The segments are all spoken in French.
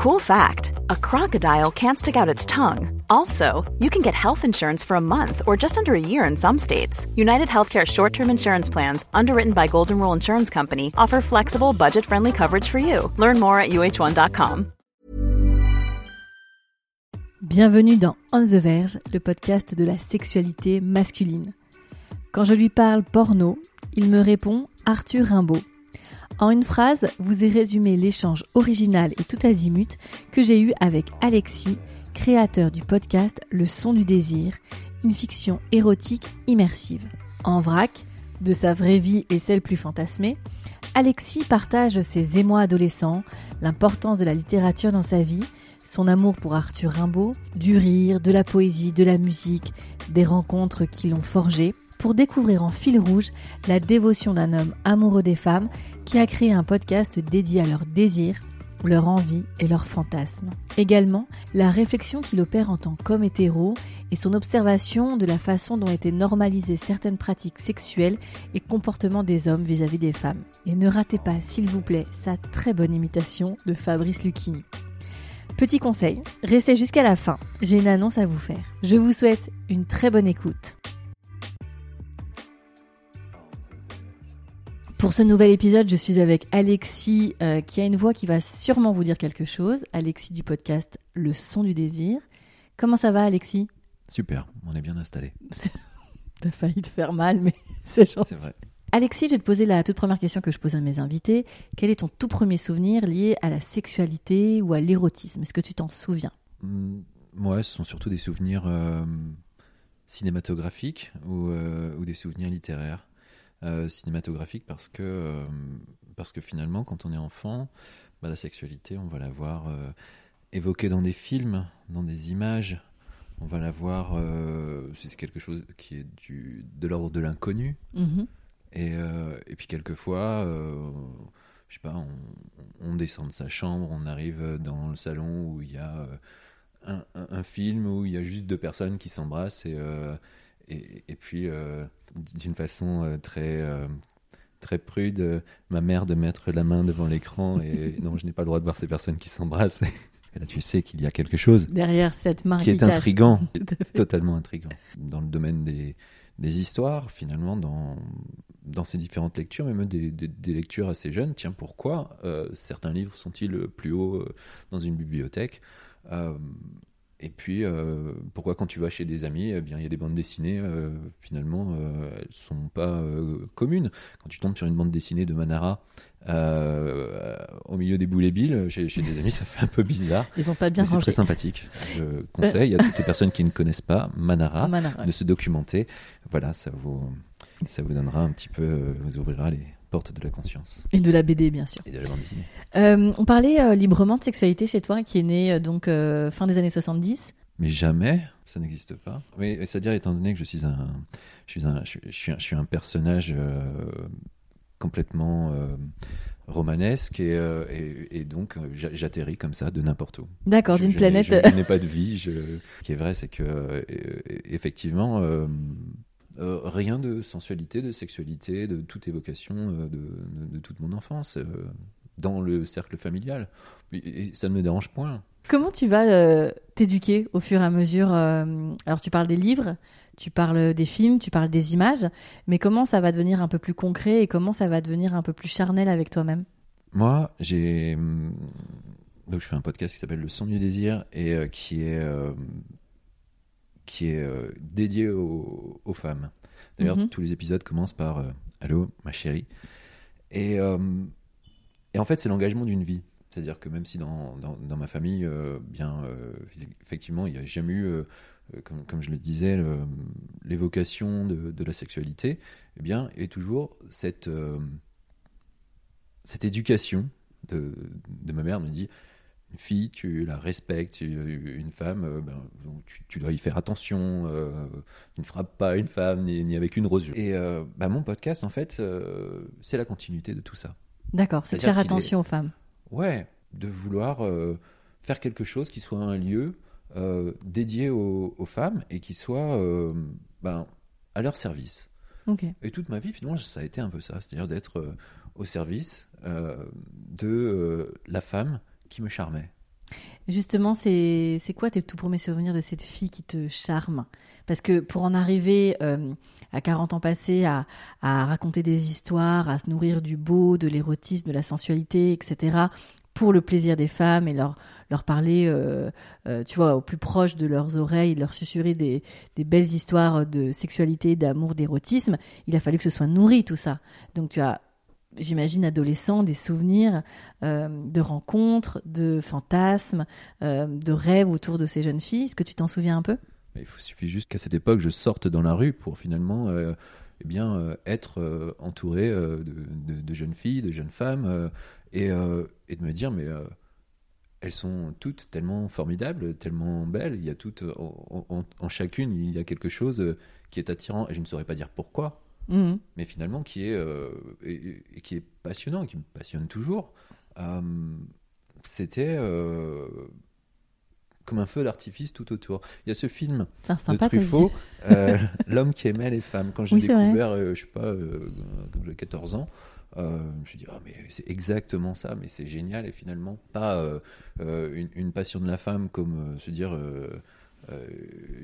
Cool fact a crocodile can't stick out its tongue. Also, you can get health insurance for a month or just under a year in some states. United Healthcare short term insurance plans, underwritten by Golden Rule Insurance Company, offer flexible, budget friendly coverage for you. Learn more at uh1.com. Bienvenue dans On the Verge, le podcast de la sexualité masculine. Quand je lui parle porno, il me répond Arthur Rimbaud. En une phrase, vous ai résumé l'échange original et tout azimut que j'ai eu avec Alexis, créateur du podcast Le son du désir, une fiction érotique immersive. En vrac, de sa vraie vie et celle plus fantasmée, Alexis partage ses émois adolescents, l'importance de la littérature dans sa vie, son amour pour Arthur Rimbaud, du rire, de la poésie, de la musique, des rencontres qui l'ont forgé, pour découvrir en fil rouge la dévotion d'un homme amoureux des femmes qui a créé un podcast dédié à leurs désirs, leur envie et leurs fantasmes. Également, la réflexion qu'il opère en tant qu'homme hétéro et son observation de la façon dont étaient normalisées certaines pratiques sexuelles et comportements des hommes vis-à-vis des femmes. Et ne ratez pas, s'il vous plaît, sa très bonne imitation de Fabrice Lucchini. Petit conseil, restez jusqu'à la fin, j'ai une annonce à vous faire. Je vous souhaite une très bonne écoute. Pour ce nouvel épisode, je suis avec Alexis, euh, qui a une voix qui va sûrement vous dire quelque chose. Alexis du podcast Le son du désir. Comment ça va, Alexis? Super, on est bien installé. T'as failli te faire mal, mais c'est gentil. C'est vrai. Alexis, je vais te poser la toute première question que je pose à mes invités. Quel est ton tout premier souvenir lié à la sexualité ou à l'érotisme? Est-ce que tu t'en souviens? Mm, Ouais, ce sont surtout des souvenirs euh, cinématographiques ou, euh, ou des souvenirs littéraires. Euh, cinématographiques parce que, euh, parce que finalement, quand on est enfant, bah, la sexualité, on va la voir euh, évoquée dans des films, dans des images. On va la voir, c'est quelque chose qui est du, de l'ordre de l'inconnu. Mhm. Et, et puis quelquefois, je sais pas, on, on descend de sa chambre, on arrive dans le salon où il y a un, un- un film où il y a juste deux personnes qui s'embrassent et, euh, et, et puis euh, d'une façon euh, très euh, très prude, euh, ma mère de mettre la main devant l'écran et non, je n'ai pas le droit de voir ces personnes qui s'embrassent. Et là, tu sais qu'il y a quelque chose Derrière cette main qui est intrigant, totalement intrigant. Dans le domaine des, des histoires, finalement, dans, dans ces différentes lectures, mais même des, des- des lectures assez jeunes, tiens, pourquoi euh, certains livres sont-ils plus haut dans une bibliothèque Euh, Et puis, euh, pourquoi quand tu vas chez des amis, eh bien, il y a des bandes dessinées, euh, finalement, euh, elles sont pas euh, communes. Quand tu tombes sur une bande dessinée de Manara, euh, au milieu des boules et billes, chez, chez des amis, ça fait un peu bizarre. Ils ont pas bien c'est très sympathique. Je conseille à toutes les personnes qui ne connaissent pas Manara Manara. de se documenter. Voilà, ça vous, ça vous donnera un petit peu, euh, vous ouvrira les portes de la conscience Et de la BD, bien sûr. et de la bande dessinée. Euh, on parlait euh, librement de sexualité chez toi, qui est née euh, donc fin des années 70. Mais jamais, ça n'existe pas. Oui, c'est-à-dire étant donné que je suis un, je suis un, je, suis- un, je suis un personnage complètement romanesque et, euh, et, et donc j'a- j'atterris comme ça de n'importe où. D'accord, d'une planète. Je, je n'ai pas de vie. Je... Ce qui est vrai, c'est que euh, effectivement, euh, euh, rien de sensualité, de sexualité, de toute évocation euh, de, de- de toute mon enfance euh, dans le cercle familial. Et, et ça ne me dérange point. Comment tu vas t'éduquer au fur et à mesure Alors, tu parles des livres, tu parles des films, tu parles des images, mais comment ça va devenir un peu plus concret et comment ça va devenir un peu plus charnel avec toi-même? Moi, j'ai hum, donc je fais un podcast qui s'appelle Le Son du désir et qui est qui est euh, dédié aux, aux femmes. D'ailleurs, Mhm. tous les épisodes commencent par euh, Allô, ma chérie. Et euh, et en fait, c'est l'engagement d'une vie. C'est-à-dire que même si dans, dans, dans ma famille, euh, bien effectivement, il n'y a jamais eu, comme, comme je le disais, l'évocation de, de la sexualité, eh bien, et toujours cette cette éducation de, de ma mère me dit une fille, tu la respectes, une femme, euh, ben, donc tu, tu dois y faire attention, euh, tu ne frappes pas une femme ni, ni avec une rosure. Et euh, ben, mon podcast, en fait, euh, c'est la continuité de tout ça. D'accord, c'est de faire est- attention aux femmes. Ouais, de vouloir faire quelque chose qui soit un lieu dédié aux, aux femmes et qui soit ben, à leur service. Ok. Et toute ma vie, finalement, ça a été un peu ça, c'est-à-dire d'être au service de la femme qui me charmait. Justement, c'est quoi tes tout premiers souvenirs de cette fille qui te charme? Parce que pour en arriver euh, à 40 ans passés à, à raconter des histoires, à se nourrir du beau, de l'érotisme, de la sensualité, etc., pour le plaisir des femmes et leur, leur parler, euh, euh, tu vois, au plus proche de leurs oreilles, leur susurrer des, des belles histoires de sexualité, d'amour, d'érotisme, il a fallu que ce soit nourri tout ça. Donc tu as j'imagine, adolescent, des souvenirs euh, de rencontres, de fantasmes, euh, de rêves autour de ces jeunes filles. Est-ce que tu t'en souviens un peu? Il suffit juste qu'à cette époque, je sorte dans la rue pour finalement euh, eh bien, être entouré de, jeunes filles, de jeunes femmes, et, de me dire, mais elles sont toutes tellement formidables, tellement belles. Il y a toutes, en, chacune, il y a quelque chose qui est attirant, et je ne saurais pas dire pourquoi. Mhm. mais finalement qui est, euh, et, et qui est passionnant, qui me passionne toujours. Euh, C'était euh, comme un feu d'artifice tout autour. Il y a ce film de sympa vie. Truffaut, L'homme qui aimait les femmes. Quand j'ai Oui, découvert, je sais pas, quand j'avais 14 ans, euh, je me suis dit, ah, mais c'est exactement ça, mais c'est génial, et finalement, pas euh, une, une passion de la femme comme euh, se dire, euh,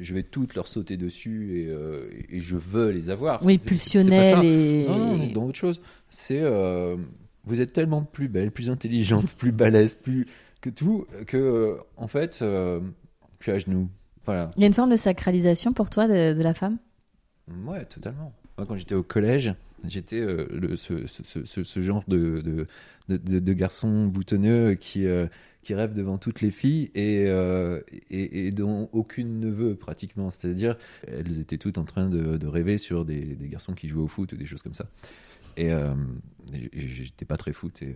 je vais toutes leur sauter dessus et, euh, et je veux les avoir. Oui, pulsionnel et. Non, dans autre chose. C'est. euh, vous êtes tellement plus belle, plus intelligente, plus balèze, plus. que tout, que, en fait, je suis à genoux. Voilà. Il y a une forme de sacralisation pour toi de, de la femme? Ouais, totalement. Moi, quand j'étais au collège, j'étais euh, ce, ce- ce- ce- ce genre de, de, de, de- de garçon boutonneux qui, euh, qui rêve devant toutes les filles et, euh, et, et dont aucune ne veut pratiquement. C'est-à-dire, elles étaient toutes en train de, rêver sur des, des garçons qui jouaient au foot ou des choses comme ça. Et, j'étais pas très foot. Et,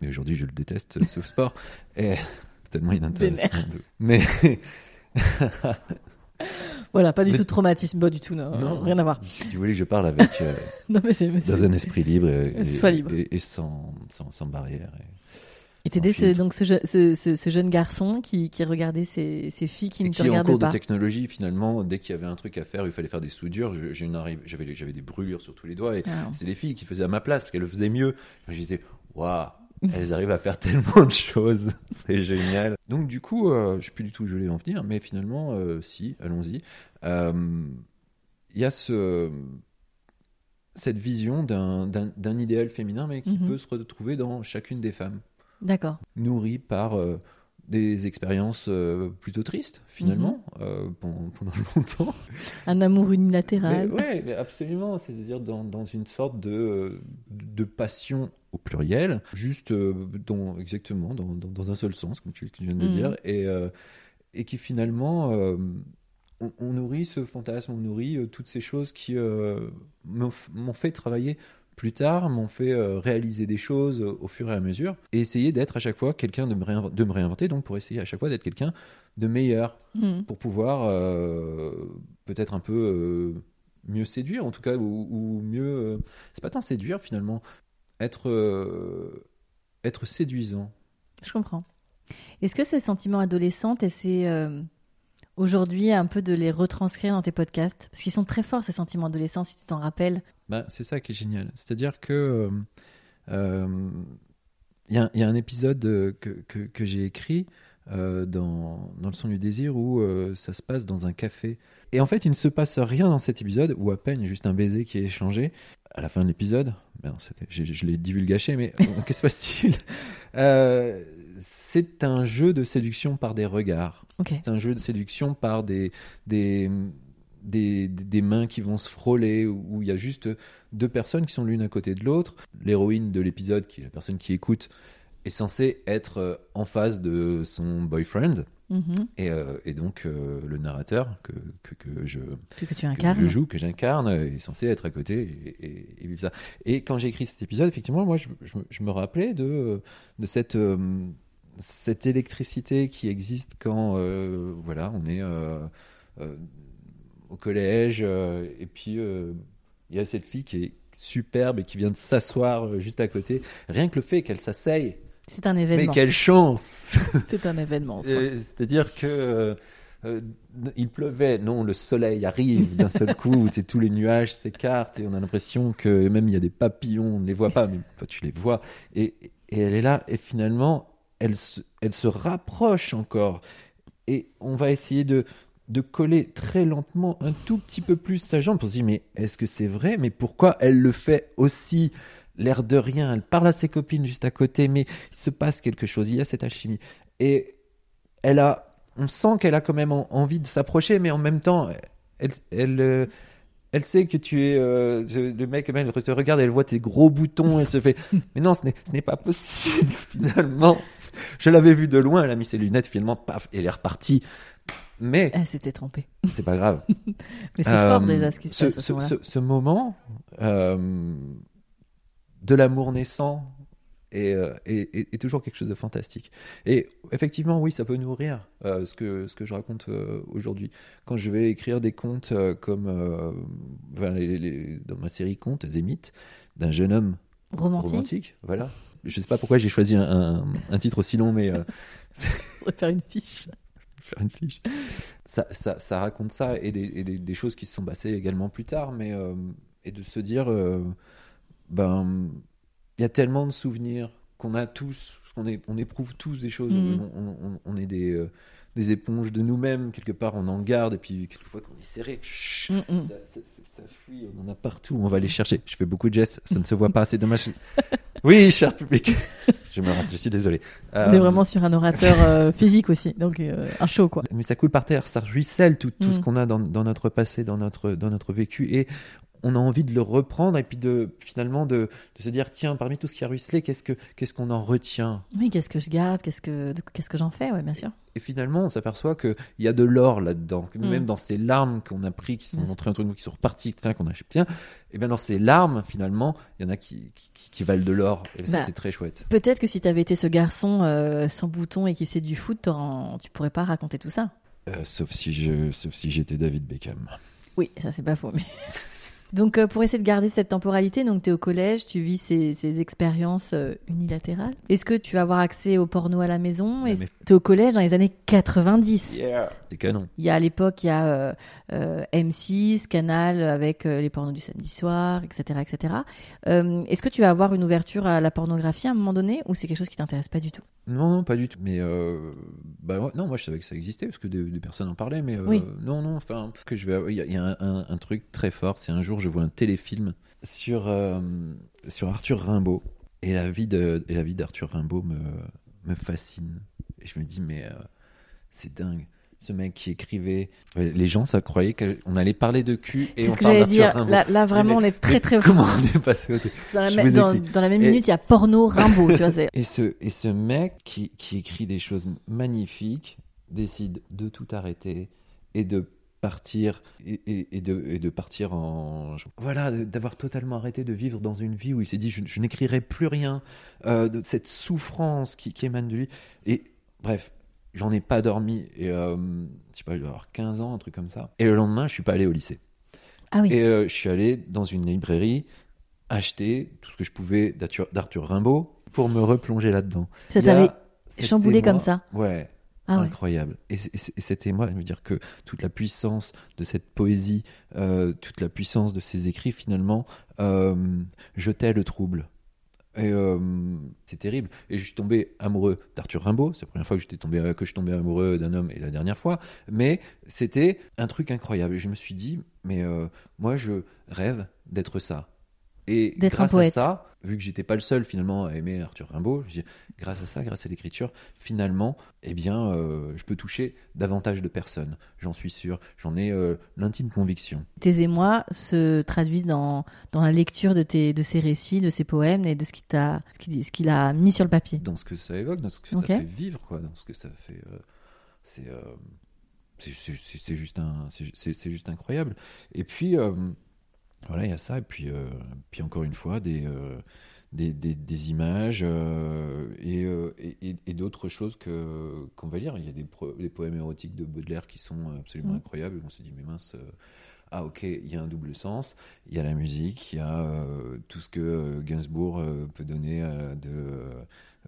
mais aujourd'hui, je le déteste, ce sport. Et c'est tellement inintéressant. Mais. Voilà, pas du Mais- tout de traumatisme, pas du tout, non, Non. rien à voir. tu voulais que je parle avec. euh, Non, mais j'ai- dans un esprit libre et, et- Sois libre. et- et sans, sans, sans barrière. et- sans ce, donc ce, ce, jeune garçon qui, qui regardait ces, ces filles qui et ne te qui, en regardaient cours pas. de technologie, finalement, dès qu'il y avait un truc à faire, il fallait faire des soudures. J'avais j'avais des brûlures sur tous les doigts et Ah. c'est les filles qui faisaient à ma place parce qu'elles le faisaient mieux. Je disais, waouh, elles arrivent à faire tellement de choses, c'est génial. Donc, du coup, euh, je sais plus du tout où je voulais en venir, mais finalement, euh, si, allons-y. Euh, Il y a ce. Cette vision d'un idéal féminin, mais qui Mhm. peut se retrouver dans chacune des femmes. D'accord. nourri par euh, des expériences euh, plutôt tristes finalement. Euh, pendant, pendant longtemps. Un amour unilatéral. mais absolument, c'est-à-dire dans, dans une sorte de, euh, de passion au pluriel, juste euh, dans, exactement dans, dans, dans un seul sens, comme tu, tu viens de le Mhm. dire, et, euh, et qui finalement, euh, on, on nourrit ce fantasme, on nourrit toutes ces choses qui m'ont fait travailler plus tard, m'ont fait euh, réaliser des choses euh, au fur et à mesure, et essayer d'être à chaque fois quelqu'un de, me réinv- de me réinventer, donc pour essayer à chaque fois d'être quelqu'un de meilleur Mhm. pour pouvoir euh, peut-être un peu euh, mieux séduire, en tout cas, ou, ou mieux. euh, c'est pas tant séduire finalement, être, être séduisant. Je comprends. Est-ce que ces sentiments adolescents, c'est aujourd'hui un peu de les retranscrire dans tes podcasts? Parce qu'ils sont très forts, ces sentiments adolescents, si tu t'en rappelles. Bah, c'est ça qui est génial. C'est-à-dire que. euh, euh, Il y, a- un épisode euh, que, que, j'ai écrit dans, dans Le son du désir où ça se passe dans un café. Et en fait, il ne se passe rien dans cet épisode, ou à peine juste un baiser qui est échangé. À la fin de l'épisode, ben, je, je l'ai divulgaché, mais que se passe-t-il? C'est un jeu de séduction par des regards. C'est un jeu de séduction par des, des, des, des mains qui vont se frôler, où il y a juste deux personnes qui sont l'une à côté de l'autre. L'héroïne de l'épisode, qui est la personne qui écoute, est censée être euh, en face de son boyfriend. Mhm. Et, euh, et donc, euh, le narrateur que, que, que je, Que, tu je joue, que j'incarne, est censé être à côté et, et- et vivre ça. Et quand j'ai écrit cet épisode, effectivement, moi, je, je me- je me rappelais de, de cette, euh, cette électricité qui existe quand, euh, voilà, on est euh, euh, au collège, et puis il y a cette fille qui est superbe et qui vient de s'asseoir juste à côté. Rien que le fait qu'elle s'asseye, C'est un mais événement. quelle chance C'est un événement. C'est-à-dire que euh, il pleuvait, non, le soleil arrive d'un seul coup, tous les nuages s'écartent et on a l'impression que même il y a des papillons, on ne les voit pas, mais toi tu les vois. Et, et elle est là et finalement, elle se, elle se rapproche encore. Et on va essayer de, de coller très lentement un tout petit peu plus sa jambe pour se dire mais est-ce que c'est vrai? Mais pourquoi elle le fait aussi? L'air de rien, elle parle à ses copines juste à côté, mais il se passe quelque chose, il y a cette alchimie. Et elle a, on sent qu'elle a quand même en- envie de s'approcher, mais en même temps, elle, elle, euh, elle sait que tu es euh, le mec, elle te regarde, elle voit tes gros boutons, elle se fait, mais non, ce n'est pas possible finalement. Je l'avais vu de loin, elle a mis ses lunettes, finalement, paf, et elle est repartie. Mais Elle s'était trompée. c'est pas grave. Mais c'est Euh, fort déjà ce qui se ce, passe à ce ce- ce- moment euh, de l'amour naissant est, euh, est- est- est toujours quelque chose de fantastique. Et effectivement, oui, ça peut nourrir euh, ce, que, ce que je raconte euh, aujourd'hui. Quand je vais écrire des contes euh, comme euh, enfin, les- les- dans ma série Contes, Zémith, d'un jeune homme Romantique. romantique, voilà. Je sais pas pourquoi j'ai choisi un, titre aussi long, mais euh, On va faire une fiche. faire une fiche. Ça, ça, ça raconte ça et, des, et des, des choses qui se sont passées également plus tard, mais euh, et de se dire, euh, ben, il y a tellement de souvenirs qu'on a tous, qu'on on éprouve tous des choses, Mhm. on, on- on est des, euh, des éponges de nous-mêmes, quelque part on en garde, et puis quelquefois qu'on est serré, Mm, mm. ça, ça- ça- fuit, on en a partout, on va les chercher. Je fais beaucoup de gestes, ça ne se voit pas, c'est dommage. Oui, cher public, je me rase, je suis désolé. On Euh, est vraiment sur un orateur euh, physique aussi, donc euh, un show quoi. mais ça coule par terre, ça ruisselle tout, tout Mm. ce qu'on a dans, dans notre passé, dans notre, dans notre vécu. Et on a envie de le reprendre et puis de finalement de, de se dire tiens, parmi tout ce qui a ruisselé, qu'est-ce que qu'est-ce qu'on en retient? Oui, qu'est-ce que je garde, qu'est-ce que qu'est-ce que j'en fais, ouais, bien sûr. Et finalement, on s'aperçoit qu'il y a de l'or là-dedans. Que Mm. Même dans ces larmes qu'on a pris, qui sont Bien sûr. entrées entre nous, qui sont reparties, qu'on a bien, et bien dans ces larmes, finalement, il y en a qui, qui, qui- qui valent de l'or. Et ça, Bah. c'est très chouette. Peut-être que si t'avais été ce garçon euh, sans bouton et qui faisait du foot, tu pourrais pas raconter tout ça. Euh, sauf si je, sauf si j'étais David Beckham. Oui, ça c'est pas faux. Mais... donc euh, pour essayer de garder cette temporalité, donc tu es au collège, tu vis ces, ces expériences euh, unilatérales. Est-ce que tu vas avoir accès au porno à la maison? Ouais, Est-ce mais- que tu es au collège dans les années 90 C'est canon. Il y a à l'époque, il y a euh, euh, M6, Canal avec euh, les pornos du samedi soir, etc. etc. Euh, Est-ce que tu vas avoir une ouverture à la pornographie à un moment donné ou c'est quelque chose qui t'intéresse pas du tout? Non, non, pas du tout. Mais euh, bah ouais, non, moi je savais que ça existait parce que des, des personnes en parlaient, mais euh, Oui. non, non. Enfin, que je vais, il y a, il y a un, un- un truc très fort. C'est un jour je vois un téléfilm sur euh, sur Arthur Rimbaud et la vie de et la vie d'Arthur Rimbaud me me fascine. Et je me dis mais euh, c'est dingue. Ce mec qui écrivait, les gens ça croyait qu'on allait parler de cul et C'est on ce que parle j'allais d'Arthur dire. Rimbaud. Là, vraiment, mais- on est très très Comment on est passé au Dans la, me- dans, la même minute, il y a porno Rimbaud, tu vois. c'est- Et ce, et ce mec qui, qui écrit des choses magnifiques décide de tout arrêter et de partir et, et- et de, et de partir en voilà d'avoir totalement arrêté de vivre dans une vie où il s'est dit je, je n'écrirai plus rien euh, de cette souffrance qui, qui émane de lui. Et bref j'en ai pas dormi et euh, je sais pas je dois avoir 15 ans un truc comme ça. Et le lendemain je suis pas allé au lycée. Ah oui. et euh, je suis allé dans une librairie acheter tout ce que je pouvais d'Arthur Rimbaud pour me replonger là-dedans. Ça t'avait chamboulé comme ça. Ouais, Ah incroyable. Et, et et cet émoi, je veux dire que toute la puissance de cette poésie, euh, toute la puissance de ces écrits, finalement, euh, jetait le trouble. Et euh, c'est terrible. Et je suis tombé amoureux d'Arthur Rimbaud. C'est la première fois que, que je suis tombé amoureux d'un homme et la dernière fois. Mais c'était un truc incroyable. Et je me suis dit, mais moi, je rêve d'être ça. Et grâce à ça, vu que j'étais pas le seul finalement à aimer Arthur Rimbaud, je dis, grâce à ça, grâce à l'écriture, finalement, eh bien, euh, je peux toucher davantage de personnes. J'en suis sûr. J'en ai euh, l'intime conviction. Tes émois se traduisent dans, dans la lecture de, tes, de ces récits, de ces poèmes et de ce qu'il t'a- ce qu'il a mis sur le papier. dans ce que ça évoque, dans ce que Ok. ça fait vivre, quoi, dans ce que ça fait. euh, c'est, c'est, juste un, c'est, juste incroyable. Et puis voilà, il y a ça. Et puis, euh, puis encore une fois, des, euh, des, des, des images euh, et, et, et- d'autres choses qu'on va lire. Il y a des, pro- poèmes érotiques de Baudelaire qui sont absolument Mhm. incroyables. On se dit mais mince. ah ok, il y a un double sens, il y a la musique, il y a euh, tout ce que euh, Gainsbourg euh, peut donner de,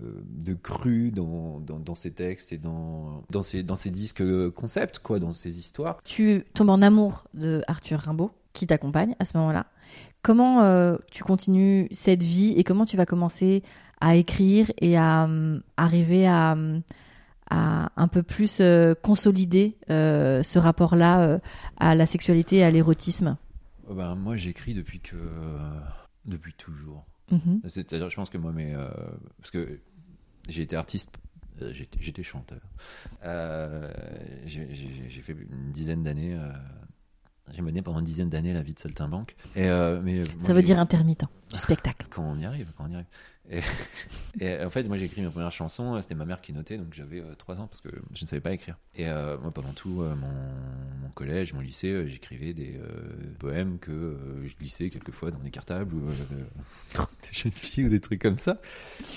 de cru dans, dans, dans ses textes et dans, dans, ses, dans ses disques concepts, quoi, dans ses histoires. Tu tombes en amour de Arthur Rimbaud, qui t'accompagne à ce moment-là. comment euh, tu continues cette vie et comment tu vas commencer à écrire et à euh, arriver à, euh, à un peu plus euh, consolider euh, ce rapport-là à la sexualité et à l'érotisme? Oh ben, moi, j'écris depuis que. depuis toujours. Mhm. C'est-à-dire, je pense que moi, mais. parce que j'ai été artiste. J'étais j'étais chanteur. Euh, j'ai j'ai- j'ai fait une dizaine d'années. euh, j'ai mené pendant une dizaine d'années la vie de saltimbanque. Et, euh, mais moi, Ça veut dire intermittent spectacle. quand on y arrive, quand on y arrive. Et, et en fait, moi j'ai écrit ma première chanson, c'était ma mère qui notait, donc j'avais 3 ans parce que je ne savais pas écrire. Et euh, moi, pendant tout euh, mon, collège, mon lycée, euh, j'écrivais des euh, poèmes que euh, je glissais quelquefois dans des cartables ou euh, des jeunes filles ou des trucs comme ça.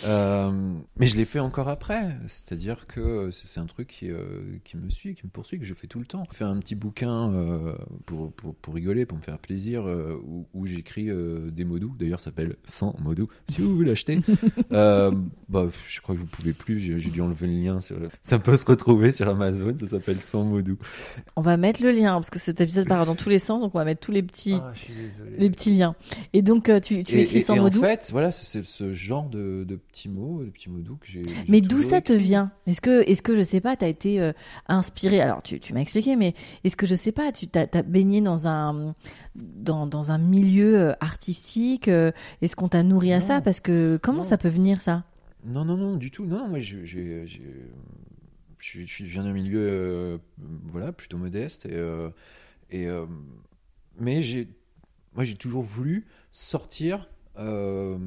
Euh, mais je l'ai fait encore après, c'est-à-dire que c'est un truc qui, euh, me suit, qui me poursuit, que je fais tout le temps. Faire un petit bouquin euh, pour, rigoler, pour me faire plaisir, euh, où, où j'écris euh, des mots doux. D'ailleurs, s'appelle 100 mots doux. Si vous voulez l'acheter, euh, bah, je crois que vous pouvez plus. J'ai dû enlever le lien. Sur le... Ça peut se retrouver sur Amazon. Ça s'appelle 100 mots doux. On va mettre le lien parce que cet épisode part dans tous les sens, donc on va mettre tous les petits, Ah, les petits liens. Et donc euh, tu, tu et, écris et- sans et mots en fait, voilà, c'est ce genre de, de petits mots, de petits mots doux que j'ai. Mais d'où ça te vient? Est-ce que, est-ce que je sais pas, t'as été euh, inspiré? Alors tu, tu m'as expliqué, mais est-ce que je sais pas, tu t'as baigné dans un dans, dans un milieu euh, artistique euh, Est-ce qu'on t'a nourri à ça Parce que comment Non. ça peut venir ça? Non, non, non, du tout. Non, non, moi, je, je, je, je, je viens d'un milieu, euh, voilà, plutôt modeste. Et, euh, et, euh, mais j'ai, moi, j'ai toujours voulu sortir. Euh,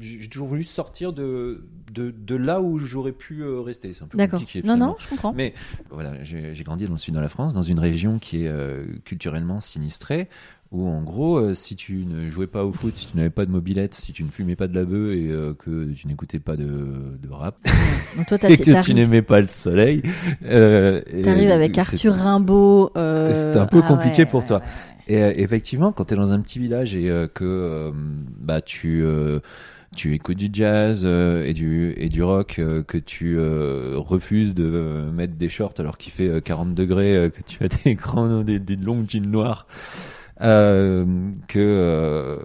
j'ai toujours voulu sortir de, de, de là où j'aurais pu euh, rester. C'est un peu compliqué, Non, finalement. non, je comprends. Mais voilà, j'ai j'ai grandi dans le sud de la France, dans une région qui est euh, culturellement sinistrée, où en gros, euh, si tu ne jouais pas au foot, si tu n'avais pas de mobilette, si tu ne fumais pas de la bœuf et euh, que tu n'écoutais pas de, de rap, Donc toi, et que tu n'aimais pas le soleil, euh, t'arrives avec c'est- Arthur Rimbaud. euh, C'était un peu ah compliqué ouais, pour ouais, toi. ouais. Et euh, effectivement, quand tu es dans un petit village et que bah tu tu écoutes du jazz euh, et du et du rock, euh, que tu euh, refuses de mettre des shorts alors qu'il fait euh, 40 degrés, que tu as des grands des, des longues jeans noirs, que euh,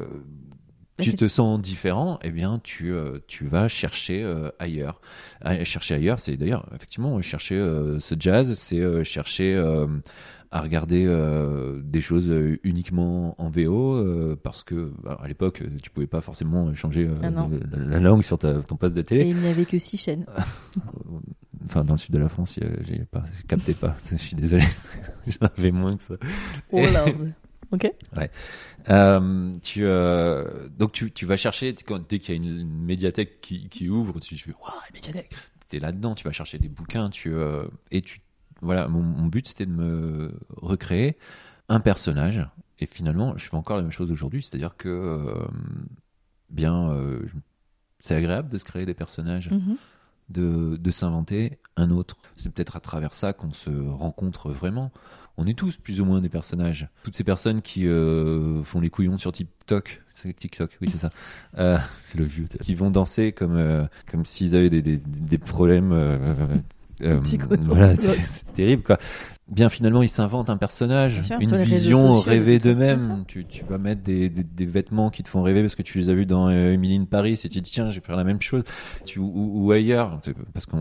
tu te sens différent, eh bien tu euh, tu vas chercher euh, ailleurs. À- chercher ailleurs, c'est d'ailleurs effectivement chercher euh, ce jazz, c'est euh, chercher euh, à regarder euh, des choses euh, uniquement en VO euh, parce que bah, à l'époque tu pouvais pas forcément changer euh, Ah la, la langue sur ta, ton poste de Et télé. il n'y avait que six chaînes. Enfin dans le sud de la France, j'ai pas je captais pas. Je suis désolé, j'en avais moins que ça. Oh là. Ok. Euh, tu, euh, donc tu, tu vas chercher, quand, dès qu'il y a une, une médiathèque qui, qui ouvre, tu, tu fais Waouh, médiathèque Tu es là-dedans, tu vas chercher des bouquins, tu, euh, et tu. Voilà, mon, mon but c'était de me recréer un personnage, et finalement, je fais encore la même chose aujourd'hui, c'est-à-dire que, bien, c'est agréable de se créer des personnages Mhm. de, de s'inventer un autre. C'est peut-être à travers ça qu'on se rencontre vraiment. On est tous plus ou moins des personnages. Toutes ces personnes qui euh, font les couillons sur TikTok, c'est TikTok, oui c'est ça. Euh, c'est le vieux. Qui vont danser comme euh, comme s'ils avaient des, des, des problèmes. Euh, euh, voilà, c'est terrible quoi. Bien finalement, ils s'inventent un personnage, sûr, une vision sociaux, rêvée d'eux-mêmes. Tu, tu vas mettre des, des, des vêtements qui te font rêver parce que tu les as vus dans euh, Emily in Paris et tu te dis tiens, je vais faire la même chose tu, ou, ou ailleurs, parce que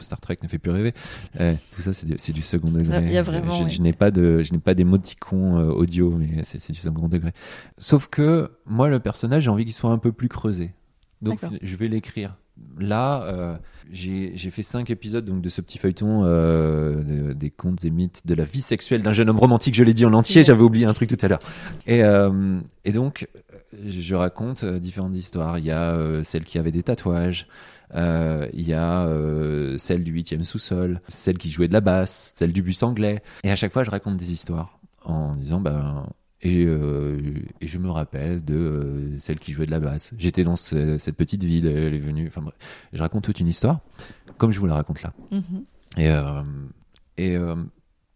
Star Trek ne fait plus rêver. Euh, tout ça, c'est du, second degré. Il y a vraiment, je, n'ai pas de, je n'ai pas d'émoticons euh, audio, mais c'est du second degré. Sauf que moi, le personnage, j'ai envie qu'il soit un peu plus creusé. Donc, je vais l'écrire. Là, euh, j'ai fait cinq épisodes donc de ce petit feuilleton euh, de- des contes et mythes de la vie sexuelle d'un jeune homme romantique. Je l'ai dit en entier. J'avais oublié un truc tout à l'heure. Et, euh, et donc, je raconte différentes histoires. Il y a celle qui avait des tatouages. Il y a celle du huitième sous-sol, celle qui jouait de la basse, celle du bus anglais. Et à chaque fois, je raconte des histoires en disant, ben, et, euh, et je me rappelle de euh, celle qui jouait de la basse. J'étais dans ce- cette petite ville, elle est venue. Enfin je raconte toute une histoire, comme je vous la raconte là. Mhm. Et, euh, et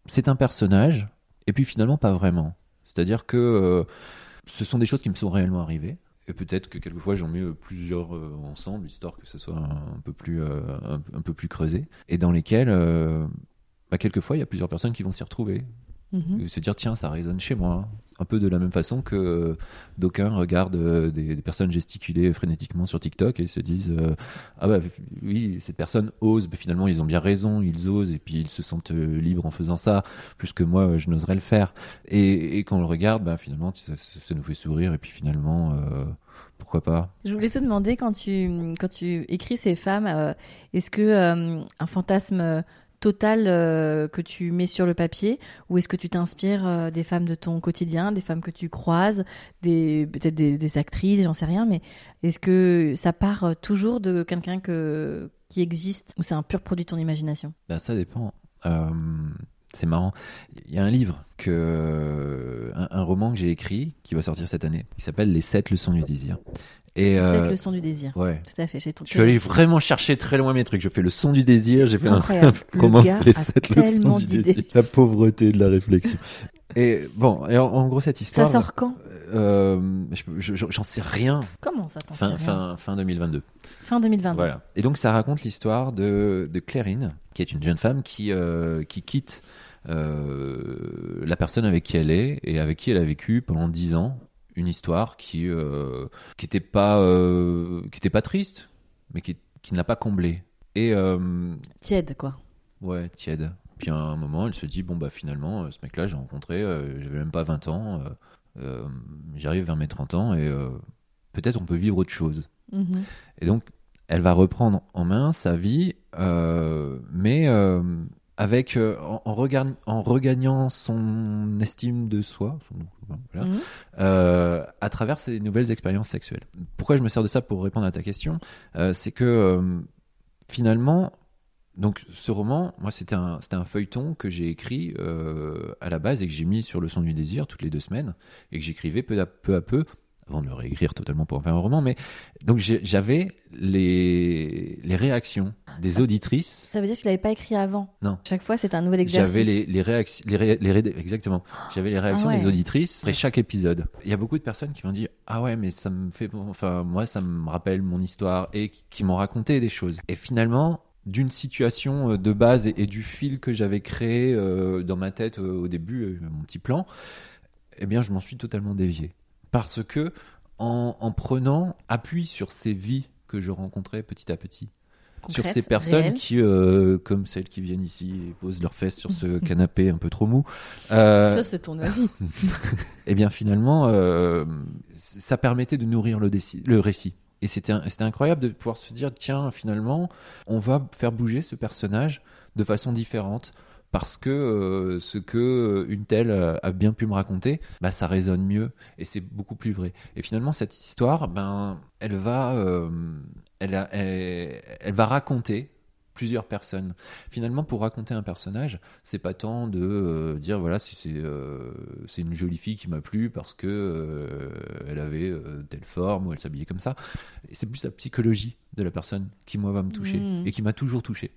c'est un personnage, et puis finalement pas vraiment. C'est-à-dire que ce sont des choses qui me sont réellement arrivées. Et peut-être que quelquefois j'en mets plusieurs ensemble, histoire que ce soit un, un peu plus, un, un peu plus creusé. Et dans lesquels, euh, bah, quelquefois, il y a plusieurs personnes qui vont s'y retrouver. Mhm. Et se dire, tiens, ça résonne chez moi. Un peu de la même façon que euh, d'aucuns regardent euh, des, personnes gesticuler frénétiquement sur TikTok et se disent euh, ah bah oui cette personne ose mais finalement ils ont bien raison ils osent et puis ils se sentent libres en faisant ça plus que moi je n'oserais le faire. Et, quand on le regarde bah finalement ça, nous fait sourire et puis finalement pourquoi pas. Je voulais te demander quand tu quand tu écris ces femmes, est-ce que un fantasme total euh, que tu mets sur le papier ou est-ce que tu t'inspires euh, des femmes de ton quotidien, des femmes que tu croises, des peut-être des, actrices, j'en sais rien, mais est-ce que ça part euh, toujours de quelqu'un que qui existe ou c'est un pur produit de ton imagination? Bah, ça dépend. C'est marrant. Il y a un livre que, un, un roman que j'ai écrit qui va sortir cette année, qui s'appelle Les sept leçons du désir. Et Cette euh, leçon du désir. ouais. Tout à fait. J'ai ton Je suis allé vraiment chercher très loin mes trucs. Je fais le son du désir, j'ai fait un, roman sur les a sept leçons du désir. La pauvreté de la réflexion. Et bon, et en, en gros cette Ça histoire. sort quand? euh, je- je- J'en sais rien. Comment ça t'en sais Fin, rien? fin, fin 2022. Fin 2022. Voilà. Et donc ça raconte l'histoire de, de Clairine, qui est une jeune femme qui, euh, qui quitte la personne avec qui elle est et avec qui elle a vécu pendant dix ans une histoire qui euh, qui était pas euh, qui était pas triste, mais qui, qui n'a pas comblé. Et euh, Tiède quoi. ouais, tiède. Puis à un moment, elle se dit bon bah finalement, euh, ce mec-là, j'ai rencontré, euh, j'avais même pas 20 ans, euh, euh, j'arrive vers mes 30 ans et euh, peut-être on peut vivre autre chose. Mhm. Et donc, elle va reprendre en main sa vie, euh, mais euh, avec euh, en, en, regard- en regagnant son estime de soi, son- voilà, Mhm. euh, à travers ses nouvelles expériences sexuelles. Pourquoi je me sers de ça pour répondre à ta question? Euh, C'est que finalement, donc ce roman, moi c'était un, feuilleton que j'ai écrit à la base et que j'ai mis sur le son du désir toutes les deux semaines et que j'écrivais peu à peu à peu avant de le réécrire totalement pour en faire un roman. Mais donc j'avais les, les réactions des auditrices. Ça veut dire que tu l'avais pas écrit avant. Non. Chaque fois, c'est un nouvel exercice. J'avais les, les réactions, les, ré- les ré- exactement. J'avais les réactions Ah ouais. des auditrices après chaque épisode. Il y a beaucoup de personnes qui m'ont dit ah ouais mais ça me fait, enfin moi ça me rappelle mon histoire et qui, qui m'ont raconté des choses. Et finalement d'une situation euh, de base et, et du fil que j'avais créé euh, dans ma tête euh, au début, euh, mon petit plan, eh bien je m'en suis totalement dévié parce que en, en prenant appui sur ces vies que je rencontrais petit à petit sur ces personnes réelle. qui, euh, comme celles qui viennent ici et posent leurs fesses sur ce canapé un peu trop mou, euh, Ça, c'est ton avis. eh bien finalement, euh, ça permettait de nourrir le, récit. Et c'était incroyable de pouvoir se dire, tiens, finalement, on va faire bouger ce personnage de façon différente. Parce que euh, ce que euh, une telle euh, a bien pu me raconter, bah, ça résonne mieux et c'est beaucoup plus vrai. Et finalement, cette histoire, ben, elle va, raconter plusieurs personnes. Finalement, pour raconter un personnage, c'est pas tant de euh, dire voilà c'est euh, c'est une jolie fille qui m'a plu parce que euh, elle avait telle forme ou elle s'habillait comme ça. C'est plus la psychologie de la personne qui moi va me toucher Mhm. et qui m'a toujours touché.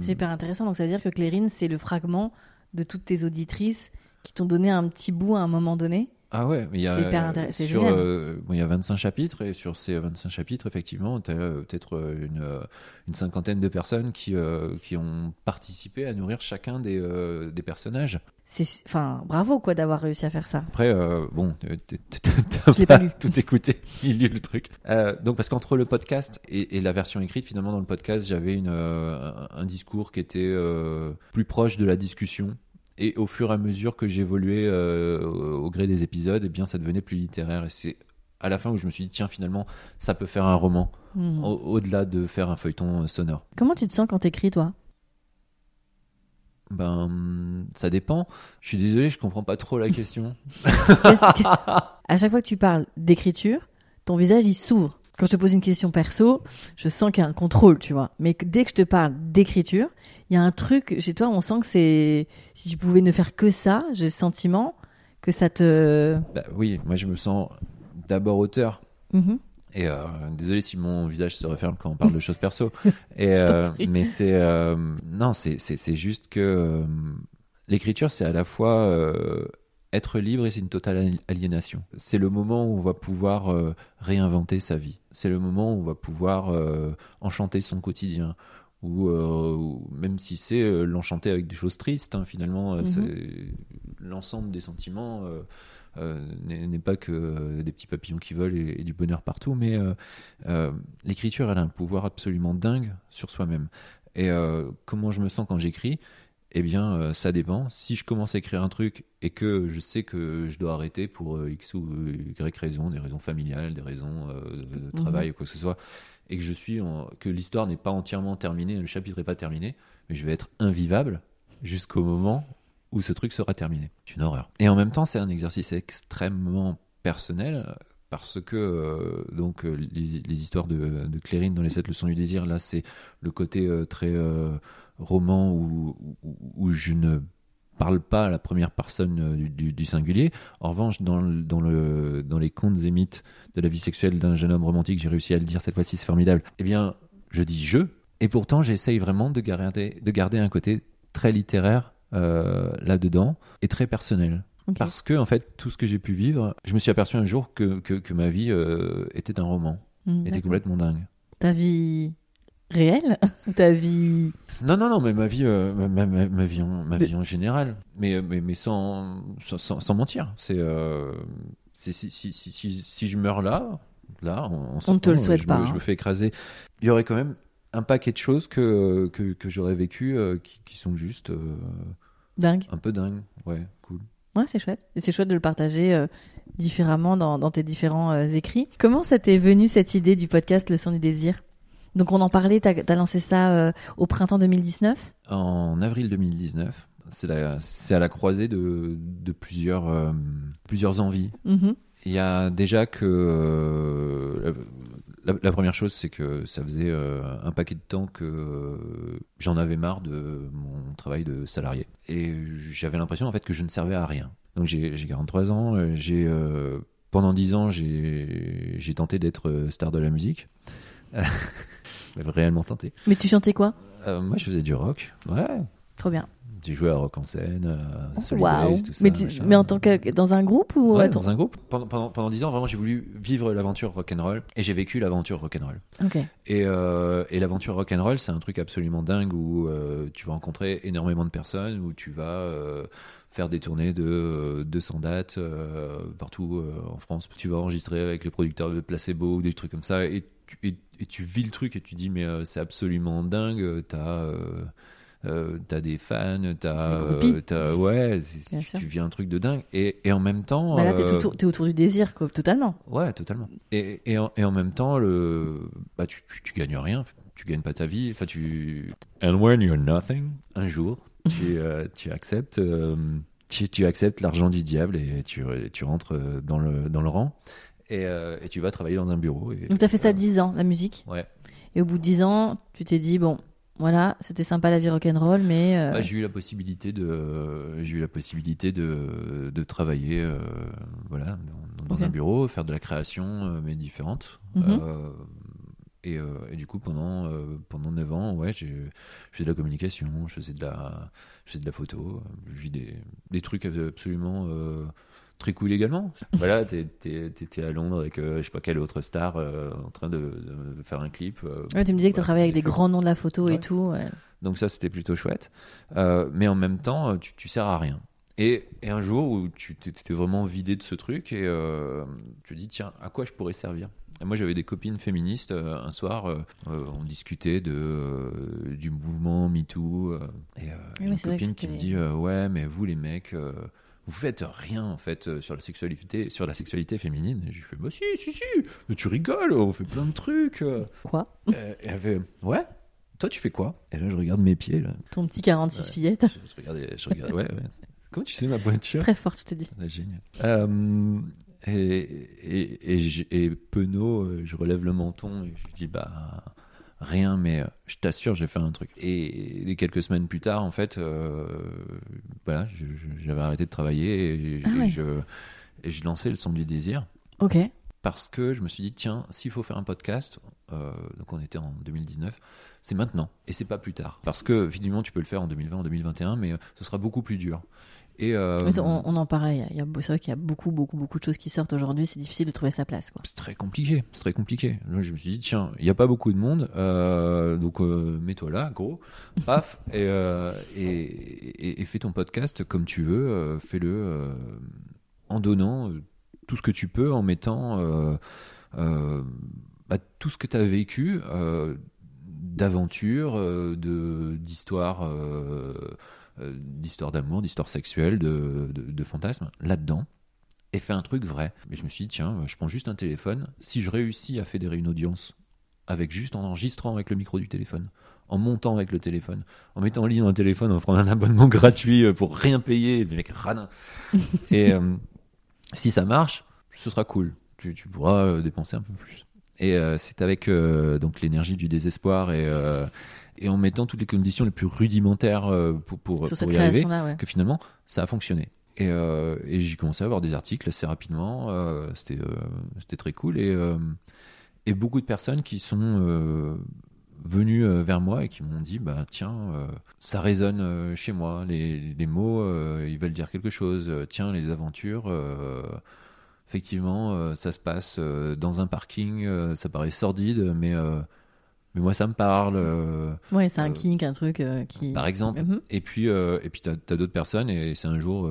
C'est hyper intéressant. Donc, ça veut dire que Clérine, c'est le fragment de toutes tes auditrices qui t'ont donné un petit bout à un moment donné. Ah ouais, il y a C'est hyper intéressant, c'est sur génial. euh, bon, il y a 25 chapitres et sur ces 25 chapitres effectivement, tu as peut-être euh, une euh, une cinquantaine de personnes qui euh, qui ont participé à nourrir chacun des euh, des personnages. C'est, enfin, bravo quoi d'avoir réussi à faire ça. Après, euh, bon, t'as- pas tout écouté, il lu le truc. Euh, donc, parce qu'entre le podcast et, et la version écrite, finalement, dans le podcast, j'avais une, euh, un, discours qui était euh, plus proche de la discussion. Et au fur et à mesure que j'évoluais euh, au gré des épisodes, eh bien, ça devenait plus littéraire. Et c'est à la fin où je me suis dit, tiens, finalement, ça peut faire un roman, Hmm. au- au-delà de faire un feuilleton euh, sonore. Comment tu te sens quand t'écris, toi? Ben, ça dépend. Je suis désolé, je comprends pas trop la question. Que- À chaque fois que tu parles d'écriture, ton visage il s'ouvre. Quand je te pose une question perso, je sens qu'il y a un contrôle, tu vois. Mais dès que je te parle d'écriture, il y a un truc chez toi, on sent que c'est. Si tu pouvais ne faire que ça, j'ai le sentiment que ça te. Bah oui, moi, je me sens d'abord auteur. Mhm. Et euh, désolé si mon visage se referme quand on parle de choses perso. Et, euh, mais c'est euh, non, c'est juste que euh, l'écriture c'est à la fois être libre c'est une totale ali- aliénation. C'est le moment où on va pouvoir euh, réinventer sa vie. C'est le moment où on va pouvoir euh, enchanter son quotidien. Ou euh, même si c'est l'enchanter avec des choses tristes, hein, finalement, Mhm. l'ensemble des sentiments n'est pas que des petits papillons qui volent et, et du bonheur partout, mais l'écriture, elle a un pouvoir absolument dingue sur soi-même. Et comment je me sens quand j'écris? Eh bien, euh, ça dépend. Si je commence à écrire un truc et que je sais que je dois arrêter pour euh, X ou Y raison, des raisons familiales, des raisons euh, de, de travail ou quoi que ce soit, et que je suis en- que l'histoire n'est pas entièrement terminée, le chapitre n'est pas terminé, mais je vais être invivable jusqu'au moment où ce truc sera terminé. C'est une horreur. Et en même temps, c'est un exercice extrêmement personnel parce que euh, donc les, les histoires de, de Clérine dans les sept leçons du désir, là, c'est le côté euh, très euh, roman où, où, où je ne parle pas à la première personne euh, du, du- du singulier. En revanche, dans, le- dans, le, dans les contes et mythes de la vie sexuelle d'un jeune homme romantique, j'ai réussi à le dire cette fois-ci, c'est formidable. Eh bien, je dis je, et pourtant j'essaye vraiment de garder, de garder un côté très littéraire euh, là-dedans et très personnel. Parce que, en fait, tout ce que j'ai pu vivre, je me suis aperçu un jour que, que, que ma vie euh, était un roman, Mm, était complètement dingue. Ta vie réelle ou ta vie? Non, non, non, mais ma vie, euh, ma, ma- ma- ma vie, en, ma vie en général, mais, euh, mais, mais sans, sans, mentir. C'est, euh, si, si, si, si, je meurs là, là, en On ne te le sortant, souhaite je pas, Me, hein. Je me fais écraser. Il y aurait quand même un paquet de choses que, que, que j'aurais vécu euh, qui, qui sont juste euh, dingue un peu dingues. Ouais, cool. Ouais, c'est chouette. Et c'est chouette de le partager euh, différemment dans, dans tes différents euh, écrits. Comment ça t'est venu cette idée du podcast Le son du désir? Donc on en parlait, t'as as lancé ça euh, au printemps 2019 En avril 2019, c'est à la croisée de, de plusieurs, euh, plusieurs envies. Mhm. Il y a déjà que euh, la, la première chose, c'est que ça faisait un paquet de temps que j'en avais marre de mon travail de salarié et j'avais l'impression en fait que je ne servais à rien. Donc j'ai j'ai 43 ans, j'ai pendant 10 ans j'ai tenté d'être star de la musique, réellement tenté. Mais tu chantais quoi? Euh, moi je faisais du rock, ouais. Trop bien. J'ai joué à Rock en scène, à Solid Waouh. Days, tout ça. Mais, tu- en tant que dans un groupe ou Ouais, dans un groupe. Pendant, pendant, pendant 10 ans, vraiment, j'ai voulu vivre l'aventure rock'n'roll et j'ai vécu l'aventure rock'n'roll. Ok. Et, euh, et l'aventure rock'n'roll, c'est un truc absolument dingue où euh, tu vas rencontrer énormément de personnes, où tu vas euh, faire des tournées de euh, 200 dates euh, partout euh, en France. Tu vas enregistrer avec les producteurs de Placebo ou des trucs comme ça et tu, et, et tu vis le truc et tu dis mais euh, c'est absolument dingue. T'as euh, euh, t'as des fans, t'as, euh, t'as- ouais, tu, vis un truc de dingue. Et, et en même temps, Bah là, t'es euh, autour, du désir, quoi, totalement. Ouais, totalement. Et, et, en, et en même temps, le, bah, tu, tu, tu gagnes rien, tu gagnes pas ta vie. Enfin, tu. And when you're nothing, un jour, tu, euh, tu acceptes, euh, tu, tu acceptes l'argent du diable et tu, tu rentres euh, dans le, dans le rang et, euh, et tu vas travailler dans un bureau. Et, Donc t'as fait ça euh, 10 ans, la musique. Ouais. Et au bout de 10 ans, tu t'es dit, bon, voilà, c'était sympa la vie rock'n'roll, mais... euh, Bah, j'ai eu la possibilité de, j'ai eu la possibilité de, de travailler, euh, voilà, dans, un bureau, faire de la création, mais différente. Euh, et, euh, et du coup, pendant euh, pendant 9 ans, ouais, je faisais de la communication, je faisais de la, je faisais de la photo, euh, je vis des, des trucs absolument très cool également. Voilà, t'étais à Londres avec euh, je sais pas quelle autre star euh, en train de, de faire un clip. euh, ouais, tu me disais que voilà, travaillé avec des grands noms de la photo et tout. ouais. Donc ça, c'était plutôt chouette. Mais en même temps, tu, tu sers à rien. Et, et un jour où tu t'étais vraiment vidé de ce truc et tu te dis, tiens, à quoi je pourrais servir? Moi, j'avais des copines féministes. euh, un soir, euh, euh, on discutait de, euh, du mouvement MeToo. et oui, une copine qui me dit, ouais, mais vous, les mecs, vous faites rien en fait sur la sexualité, sur la sexualité féminine. Et je lui fais, bah si, si, si, mais tu rigoles, on fait plein de trucs. Quoi? Euh, et elle fait, ouais. Toi, tu fais quoi? Et là, je regarde mes pieds. Là. Ton petit 46 Ouais. fillettes. Je, je regardais, je regardais, ouais, ouais. Comment tu sais ma pointure Très fort, tu t'es dit. Ah, Génial. Euh, et, et, et, j- et penaud, euh, je relève le menton et je dis, bah, rien, mais euh, je t'assure, j'ai fait un truc. Et, et quelques semaines plus tard, en fait, euh, voilà, je- je- j'avais arrêté de travailler et, Ah et ouais. je, et je lançais le son du désir Ok. parce que je me suis dit, tiens, s'il faut faire un podcast, euh, donc on était en 2019, c'est maintenant et c'est pas plus tard. Parce que finalement tu peux le faire en 2020, en 2021, mais ce sera beaucoup plus dur. Et euh, on, on en parlait, il y a- c'est vrai qu'il y a beaucoup, beaucoup, beaucoup de choses qui sortent aujourd'hui, c'est difficile de trouver sa place. Quoi. c'est très compliqué, c'est très compliqué. Je me suis dit tiens, il n'y a pas beaucoup de monde, euh, donc euh, mets-toi là, gros, paf, et, et, et- et fais ton podcast comme tu veux, fais-le en donnant tout ce que tu peux, en mettant bah, tout ce que tu as vécu d'aventures, de d'histoires, euh, d'histoires d'amour, d'histoires sexuelles, de, de, de fantasmes là-dedans. Et fais un truc vrai. Mais je me suis dit, tiens, je prends juste un téléphone. Si je réussis à fédérer une audience avec juste en enregistrant avec le micro du téléphone, en montant avec le téléphone, en mettant en ligne un téléphone, en prenant un abonnement gratuit euh, pour rien payer, le mec radin. Et euh, si ça marche, ce sera cool. Tu, tu pourras dépenser un peu plus. Et euh, c'est avec euh, donc l'énergie du désespoir et, et en mettant toutes les conditions les plus rudimentaires euh, pour, pour, pour y arriver ouais. que finalement ça a fonctionné. Et, euh, et j'ai commencé à avoir des articles assez rapidement. euh, c'était euh, c'était très cool et et beaucoup de personnes qui sont venues vers moi et qui m'ont dit bah tiens ça résonne chez moi les, les mots ils veulent dire quelque chose tiens les aventures effectivement ça se passe dans un parking ça paraît sordide mais mais moi ça me parle euh, Ouais, c'est un euh, kink, un truc euh, qui. par exemple. Mhm. Et puis, euh, et puis t'as as, d'autres personnes, et c'est un jour,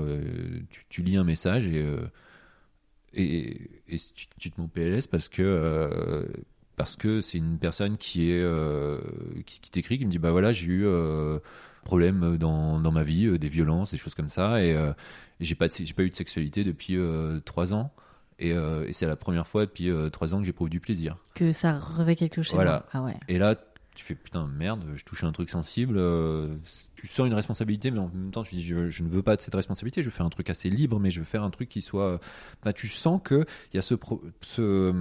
tu, tu lis un message et, et, et tu, tu te mets en PLS parce que parce que c'est une personne qui est euh, qui, qui t'écrit, qui me dit bah voilà j'ai eu euh, problème dans, dans ma vie, euh, des violences, des choses comme ça, et, et j'ai pas j'ai pas eu de sexualité depuis trois ans. Et, euh, et c'est la première fois depuis euh, trois ans que j'éprouve du plaisir. Que ça revêt quelque chose Voilà. Ah ouais. Et là, tu fais putain, merde, je touche un truc sensible. euh, tu sens une responsabilité, mais en même temps, tu dis je, je ne veux pas de cette responsabilité. Je veux faire un truc assez libre, mais je veux faire un truc qui soit. Bah, tu sens que il y a ce, pro- ce,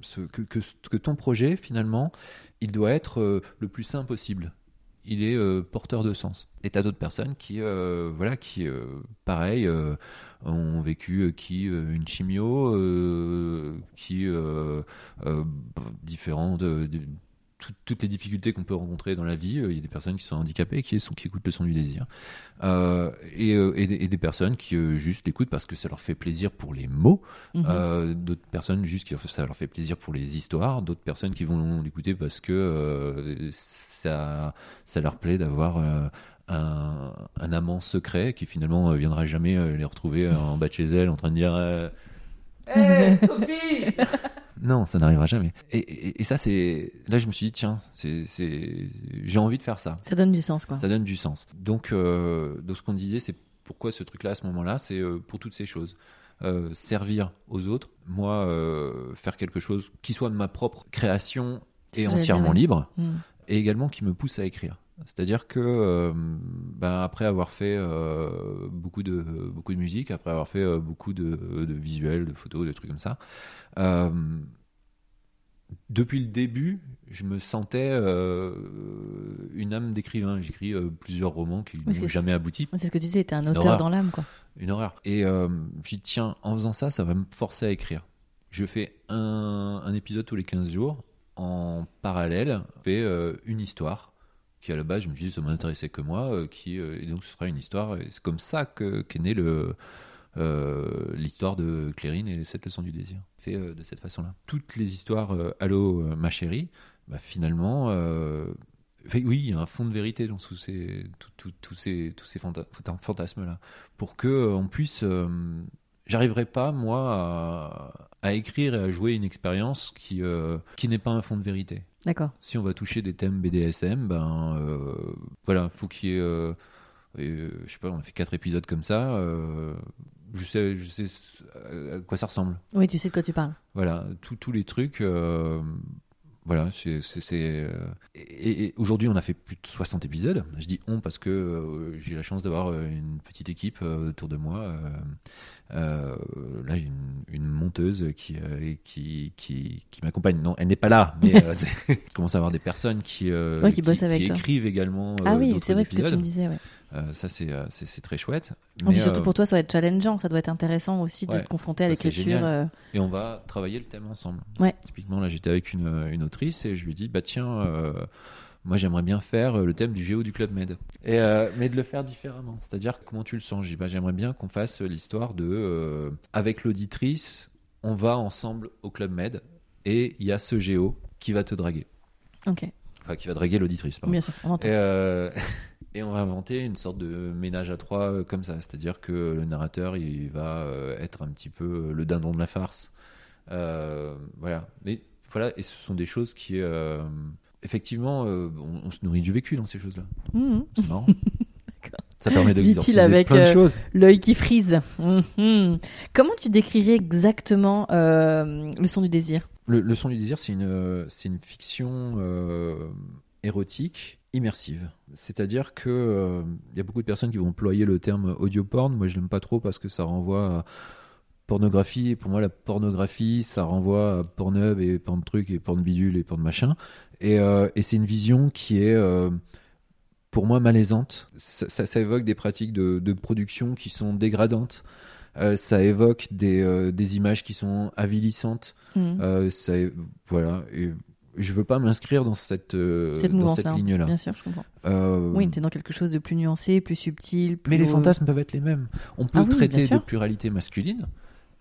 ce- que, que, que ton projet finalement, il doit être le plus sain possible. Il est euh, porteur de sens. Et t'as d'autres personnes qui, euh, voilà, qui, euh, pareil, ont vécu qui une chimio, qui de- tout- toutes les difficultés qu'on peut rencontrer dans la vie. Il y a des personnes qui sont handicapées, qui, sont, qui écoutent le son du désir. Et, et, des, et des personnes qui juste l'écoutent parce que ça leur fait plaisir pour les mots. Mhm. D'autres personnes juste qui ça leur fait plaisir pour les histoires. D'autres personnes qui vont l'écouter parce que ça, ça leur plaît d'avoir... euh, un, un amant secret qui finalement euh, viendra jamais euh, les retrouver euh, en bas de chez elle en train de dire euh, Hey, Sophie Non, ça n'arrivera jamais. Et, et- et ça, c'est. Là, je me suis dit, tiens, c'est, c'est... j'ai envie de faire ça. Ça donne du sens, quoi. Ça donne du sens. Donc, euh, donc ce qu'on disait, c'est pourquoi ce truc-là, à ce moment-là, c'est euh, pour toutes ces choses. Euh, servir aux autres, moi, euh, faire quelque chose qui soit de ma propre création et entièrement dire, ouais. libre, Mhm. Et également qui me pousse à écrire. C'est-à-dire que euh, ben, après avoir fait euh, beaucoup de beaucoup de musique, après avoir fait euh, beaucoup de, de visuels, de photos, de trucs comme ça, euh, depuis le début, je me sentais une âme d'écrivain. J'écris plusieurs romans qui n'ont jamais abouti. C'est ce que tu disais, t'es un auteur Horreur. dans l'âme, quoi. Une horreur. Et je dit, tiens, en faisant ça, ça va me forcer à écrire. Je fais un, un épisode tous les 15 jours. En parallèle, je fais euh, une histoire qui, à la base, je me suis dit, ça m'intéressait que moi. euh, qui, euh, et donc, ce sera une histoire. Et c'est comme ça que- qu'est née le, l'histoire de Clérine et les sept leçons du désir. Fait de cette façon-là. Toutes les histoires euh, Allô, ma chérie, bah, finalement, fait, oui, il y a un fond de vérité dans tous ces, tous ces, tous ces fanta- fanta- fantasmes-là. Pour que on puisse. J'arriverai pas, moi, à, à écrire et à jouer une expérience qui, euh, qui n'est pas un fond de vérité. D'accord. Si on va toucher des thèmes BDSM, ben euh, voilà, faut qu'il y ait. euh, euh, je sais pas, on a fait quatre épisodes comme ça. euh, je sais, je sais à quoi ça ressemble. Oui, tu sais de quoi tu parles. Voilà, tous tous les trucs. Voilà, c'est. euh, et, et aujourd'hui, on a fait plus de 60 épisodes. Je dis on parce que euh, j'ai la chance d'avoir euh, une petite équipe euh, autour de moi. euh, là, une, une monteuse qui, qui, qui, qui m'accompagne. Non, elle n'est pas là, mais je commence à avoir des personnes qui, Ouais, qui bossent avec toi. écrivent également. ah oui, c'est vrai ce que tu épisodes. me disais, ouais. Euh, ça, c'est euh, c'est c'est très chouette. Mais, surtout euh, pour toi, ça doit être challengeant. Ça doit être intéressant aussi de te confronter à l'écriture. euh, Et on va travailler le thème ensemble. Ouais. Typiquement, là, j'étais avec une, une autrice et je lui dis, bah tiens, moi j'aimerais bien faire le thème du géo du Club Med. Et, mais de le faire différemment. C'est-à-dire, comment tu le sens? Je dis, bah j'aimerais bien qu'on fasse l'histoire de, avec l'auditrice, on va ensemble au Club Med et il y a ce géo qui va te draguer. Ok, Enfin, qui va draguer l'auditrice, pardon. bien sûr. on entend. Et, et on va inventer une sorte de ménage à trois euh, comme ça. C'est-à-dire que le narrateur, il va euh, être un petit peu euh, le dindon de la farce. Euh, voilà. Mais voilà, et ce sont des choses qui. euh, effectivement, euh, on, on se nourrit du vécu dans ces choses-là. Mhm. C'est marrant. Ça permet d'exorciser avec, plein de choses. L'œil qui frise. Mhm. Comment tu décrirais exactement le son du désir? Le, le son du désir, c'est une, c'est une fiction érotique immersive. C'est-à-dire que euh, il y a beaucoup de personnes qui vont employer le terme audio porn. Moi, je l'aime pas trop parce que ça renvoie à pornographie. Et pour moi, la pornographie, ça renvoie à Pornhub et porn de trucs et porn bidule et porn machin. Et, euh, et c'est une vision qui est euh, pour moi malaisante. Ça, ça- ça évoque des pratiques de, de production qui sont dégradantes. Euh, ça évoque des, des images qui sont avilissantes. Euh, ça, voilà. Et je veux pas m'inscrire dans cette, euh, Cette dans cette là. ligne-là. Bien sûr, je comprends. Euh, Oui, t'es dans quelque chose de plus nuancé, plus subtil. Plus mais les fantasmes peuvent être les mêmes. On peut Ah oui, traiter de pluralité masculine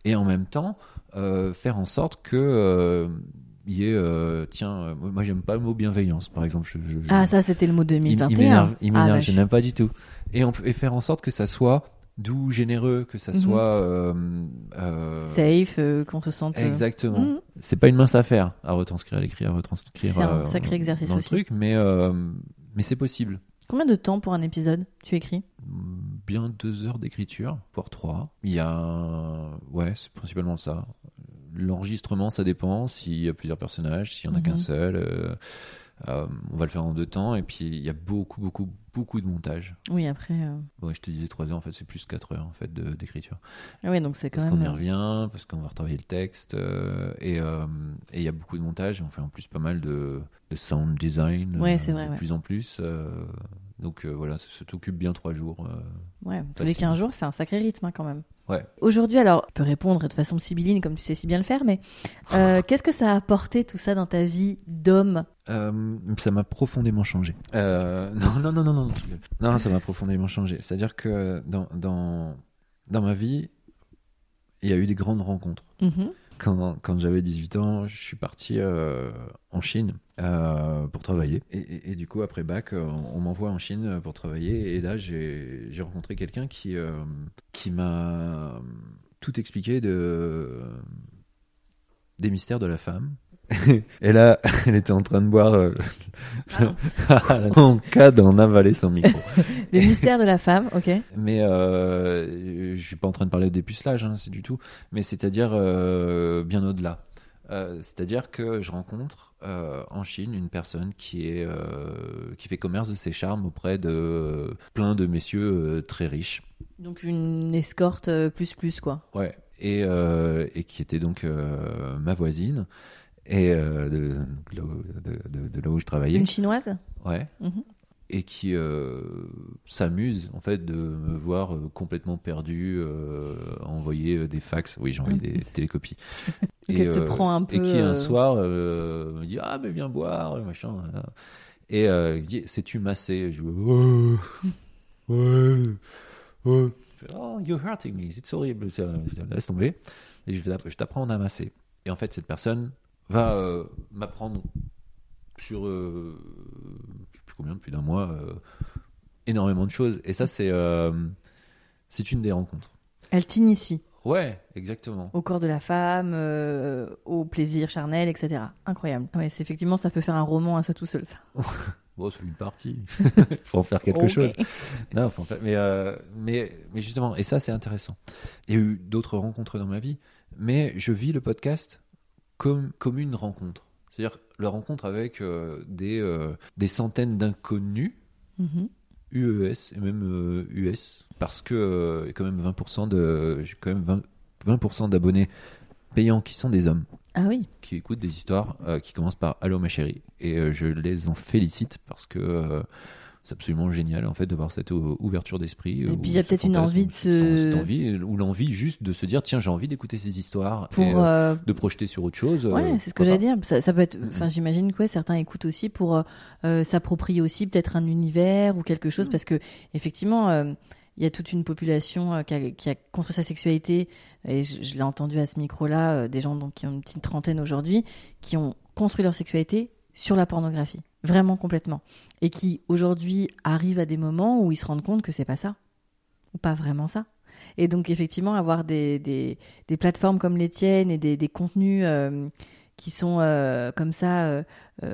et en même temps euh, faire en sorte que euh, il y ait, euh, tiens, euh, moi j'aime pas le mot bienveillance, par exemple. Je- je- Ah, ça, c'était le mot il, il 2021. m'énerve, il Ah, m'énerve, bah, je n'aime pas du tout. Et, on peut, et faire en sorte que ça soit doux, généreux, que ça Mhm. soit euh, euh, Safe, euh, qu'on se sente. Exactement. Mhm. C'est pas une mince affaire à retranscrire à l'écrit, à retranscrire. C'est un sacré exercice dans le aussi. truc, mais mais c'est possible. Combien de temps pour un épisode tu écris? Bien deux heures d'écriture, voire trois. Il y a ouais, c'est principalement ça. L'enregistrement, ça dépend. S'il y a plusieurs personnages, s'il y en a Mhm. qu'un seul, euh, euh, on va le faire en deux temps. Et puis il y a beaucoup, beaucoup, beaucoup de montage. Oui, après. euh, je te disais trois heures. En fait, c'est plus quatre heures en fait d'écriture. Ah ouais, donc c'est quand Parce qu'on même. y euh, revient, parce qu'on va retravailler le texte, euh, et et il y a beaucoup de montage, et on fait en plus pas mal de, de sound design, Ouais, c'est vrai, de ouais. plus en plus. Donc euh, voilà, ça, t'occupe bien trois jours. euh. Ouais, tous les Facile. 15 jours, c'est un sacré rythme hein, quand même. Ouais. Aujourd'hui, alors, tu peux répondre de façon sibylline comme tu sais si bien le faire, mais euh, qu'est-ce que ça a apporté tout ça dans ta vie d'homme? Euh, ça m'a profondément changé. Non, non, non, non, non, rigole. non, ça m'a profondément changé. C'est-à-dire que dans, dans, dans ma vie, il y a eu des grandes rencontres. Mhm. Quand, quand j'avais 18 ans, je suis parti en Chine euh, pour travailler. Et, et- et du coup, après bac, euh, on, on m'envoie en Chine pour travailler. Et là, j'ai rencontré quelqu'un qui, euh, qui m'a tout expliqué de, des mystères de la femme. et là, elle était en train de boire euh, en cas d'en avaler son micro. Des mystères de la femme, ok. Mais euh, je suis pas en train de parler de dépucelage, hein, c'est du tout. Mais c'est-à-dire euh, bien au-delà. Euh, c'est-à-dire que je rencontre euh, en Chine une personne qui est euh, qui fait commerce de ses charmes auprès de plein de messieurs très riches. Donc une escorte plus plus quoi. Ouais. Et, et qui était donc ma voisine et de, de là où- de- de- de là où je travaillais. Une chinoise? Ouais. Mhm. Et qui euh, s'amuse en fait de me voir euh, complètement perdu, euh, envoyer euh, des fax. Oui, j'ai envoyé des télécopies. Donc elle te prend un peu, Et qui un soir me dit ah mais viens boire machin. Et il dit sais-tu masser Je dis ouais ouais Oh you're hurting me, c'est horrible. Laisse tomber. Et je vais je t'apprends à masser. Et en fait cette personne va m'apprendre sur euh, je sais plus combien depuis d'un mois euh, énormément de choses. Et ça c'est euh, c'est une des rencontres. Elle t'initie. Ouais exactement. Au corps de la femme, euh, au plaisir charnel, etc. Incroyable. Ouais, c'est effectivement ça peut faire un roman à soi tout seul ça. bon c'est une partie. Faut en faire quelque chose. Non faut en faire mais mais mais justement et ça c'est intéressant. Il y a eu d'autres rencontres dans ma vie mais je vis le podcast comme comme une rencontre c'est-à-dire la rencontre avec euh, des euh, des centaines d'inconnus Mhm. UES et même US parce que euh, il y a quand même 20% de j'ai quand même 20, 20% d'abonnés payants qui sont des hommes Ah oui. qui écoutent des histoires qui commencent par allô ma chérie et je les en félicite parce que c'est absolument génial en fait d'avoir cette euh, ouverture d'esprit. Et euh, puis, il y a peut-être une envie de se- cette envie ou l'envie juste de se dire tiens j'ai envie d'écouter ces histoires pour et, euh, euh, de projeter sur autre chose. Ouais, c'est ce que j'allais dire. Ça, ça peut être. Enfin, j'imagine que ouais, certains écoutent aussi pour euh, s'approprier aussi peut-être un univers ou quelque chose, Mhm. parce que effectivement, euh, il y a toute une population qui, a, qui a construit sa sexualité. Et je, je l'ai entendu à ce micro-là, des gens donc qui ont une petite trentaine aujourd'hui, qui ont construit leur sexualité sur la pornographie, vraiment complètement, et qui aujourd'hui arrivent à des moments où ils se rendent compte que c'est pas ça, ou pas vraiment ça. Et donc effectivement, avoir des, des, des plateformes comme les tiennes et des, des contenus euh, qui sont euh, comme ça euh,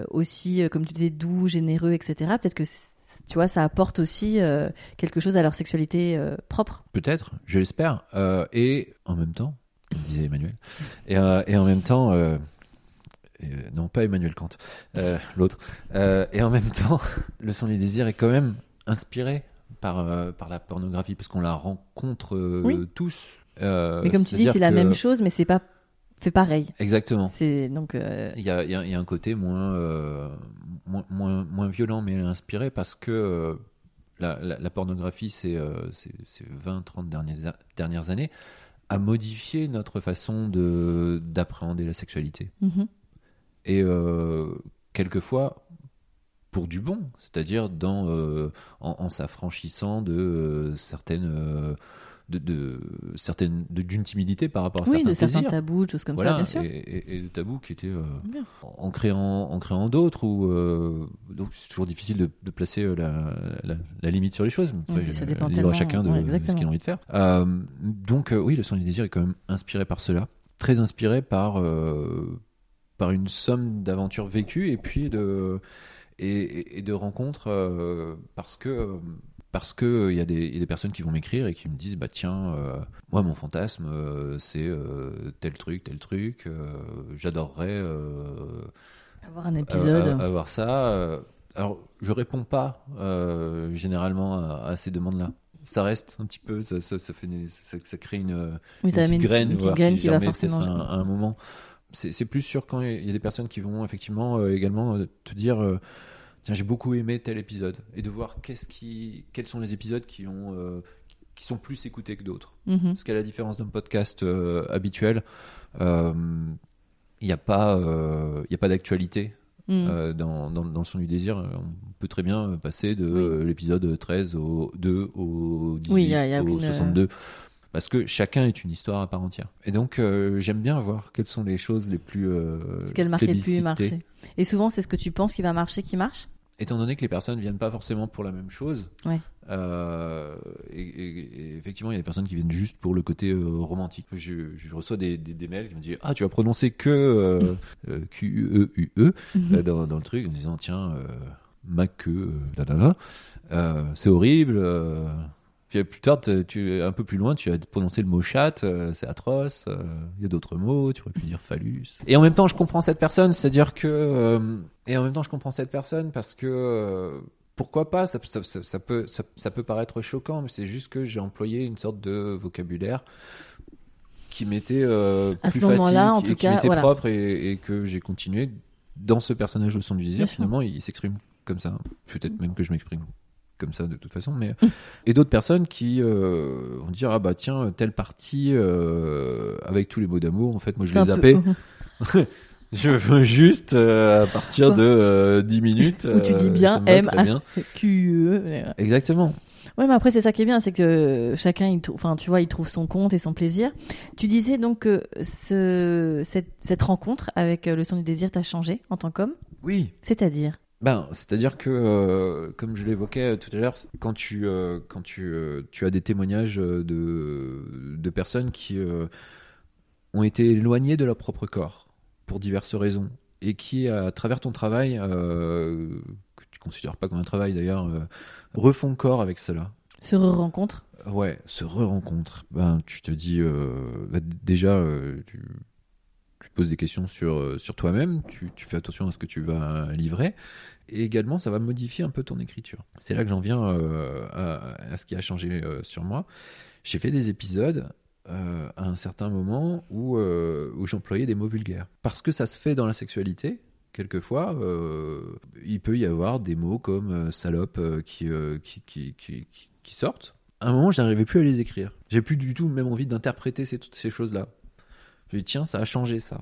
aussi, comme tu disais, doux, généreux, etc. Peut-être que tu vois, ça apporte aussi quelque chose à leur sexualité propre. Peut-être, je l'espère. Et en même temps, comme disait Emmanuel, et, et en même temps, euh, non pas Emmanuel Kant, euh, l'autre, Euh, et en même temps, le son du désir est quand même inspiré par, par la pornographie, parce qu'on la rencontre Oui. tous. Mais comme tu dis, c'est la même chose, mais c'est pas fait pareil. Exactement. C'est donc Il y a, y a- y a un côté moins, moins, moins, moins violent, mais inspiré parce que la, la- la pornographie, c'est c'est 20-30 dernières, dernières années, a modifié notre façon de- d'appréhender la sexualité. mhm. Et euh, quelquefois, pour du bon, c'est-à-dire dans, euh, en, en s'affranchissant de euh, certaines. de, de certaines d'une timidité par rapport à oui, certains de certains tabous, de choses comme Voilà, ça, bien sûr. Et, et- et de tabous qui étaient euh, en créant, en créant d'autres, ou euh, donc c'est toujours difficile de, de placer la, la, la limite sur les choses. Oui, ça dépend libre à chacun de, ouais, de ce qu'il a envie de faire. Euh, donc oui, le son du désir est quand même inspiré par cela, très inspiré par par une somme d'aventures vécues et puis de et, de rencontres euh, parce que parce que il y, a des- il y a des personnes qui vont m'écrire et qui me disent bah tiens euh, moi mon fantasme euh, c'est tel truc tel truc j'adorerais Avoir un épisode. avoir ça alors je réponds pas généralement à, à ces demandes là ça reste un petit peu ça, ça, ça fait des- ça, ça crée une, oui, une petite une, graine, une petite graine qui va forcément. un- à un moment. C'est plus sûr quand il y a des personnes qui vont effectivement euh, également euh, te dire euh, tiens j'ai beaucoup aimé tel épisode et de voir qu'est-ce qui quels sont les épisodes qui ont qui sont plus écoutés que d'autres. Mhm. Parce qu'à la différence d'un podcast habituel, il n'y a pas il y a pas d'actualité Mhm. dans, dans, dans le son du désir. On peut très bien passer de l'épisode 13 au 2 au 18 Oui, y a- y a au aucune, euh, 62. Parce que chacun est une histoire à part entière. Et donc, euh, j'aime bien voir quelles sont les choses les plus. Euh, Ce qu'elle marque le plus marcher. Et souvent, c'est ce que tu penses qui va marcher qui marche Étant donné que les personnes viennent pas forcément pour la même chose, Ouais. euh, et, et- et effectivement, il y a des personnes qui viennent juste pour le côté euh, romantique. Je, je reçois des, des, des mails qui me disent Ah, tu as prononcé que Q-U-E-U-E euh, dans, dans le truc, en disant Tiens, ma queue, là, là, là. C'est horrible. Puis plus tard, tu, un peu plus loin, tu as prononcé le mot chat, euh, c'est atroce. euh, Il y a d'autres mots, tu aurais pu dire phallus. Et en même temps, je comprends cette personne, c'est-à-dire que. euh, et en même temps, je comprends cette personne parce que. pourquoi pas ça, ça, ça- ça peut, ça, peut paraître choquant, mais c'est juste que j'ai employé une sorte de vocabulaire qui m'était À plus ce moment-là, facile, en qui, tout qui cas, voilà. propre et, et que j'ai continué dans ce personnage de son du désir. Bien sûr. Finalement, il, s'exprime comme ça. Peut-être même que je m'exprime comme ça de toute façon, mais et d'autres personnes qui euh, vont dire ah bah tiens telle partie euh, avec tous les mots d'amour en fait moi je zappé peu- je veux juste euh, à partir de euh, 10 minutes Où tu dis euh, bien M, très bien. Q-U-E. exactement Ouais, mais après, c'est ça qui est bien, c'est que chacun, il enfin, tu vois, il trouve son compte et son plaisir. Tu disais donc que ce, cette, cette rencontre avec euh, le son du désir t'a changé en tant qu'homme, oui c'est-à-dire? Ben, c'est-à-dire que, euh, comme je l'évoquais tout à l'heure, quand tu euh, quand tu euh, tu as des témoignages euh, de de personnes qui euh, ont été éloignées de leur propre corps pour diverses raisons et qui, à travers ton travail, euh, que tu considères pas comme un travail d'ailleurs, euh, refont corps avec cela. se rencontre Ouais, se re-rencontre. Ben, tu te dis, euh, bah, déjà, euh, tu, poses des questions sur, euh, sur toi-même, tu, fais attention à ce que tu vas livrer, et également, ça va modifier un peu ton écriture. C'est là que j'en viens euh, à, ce qui a changé euh, sur moi. J'ai fait des épisodes à un certain moment où, où j'employais des mots vulgaires. Parce que ça se fait dans la sexualité, quelquefois, il peut y avoir des mots comme salope qui, qui, qui, sortent. À un moment, je n'arrivais plus à les écrire. J'ai plus du tout même envie d'interpréter ces choses-là. Je me dis, tiens, ça a changé ça.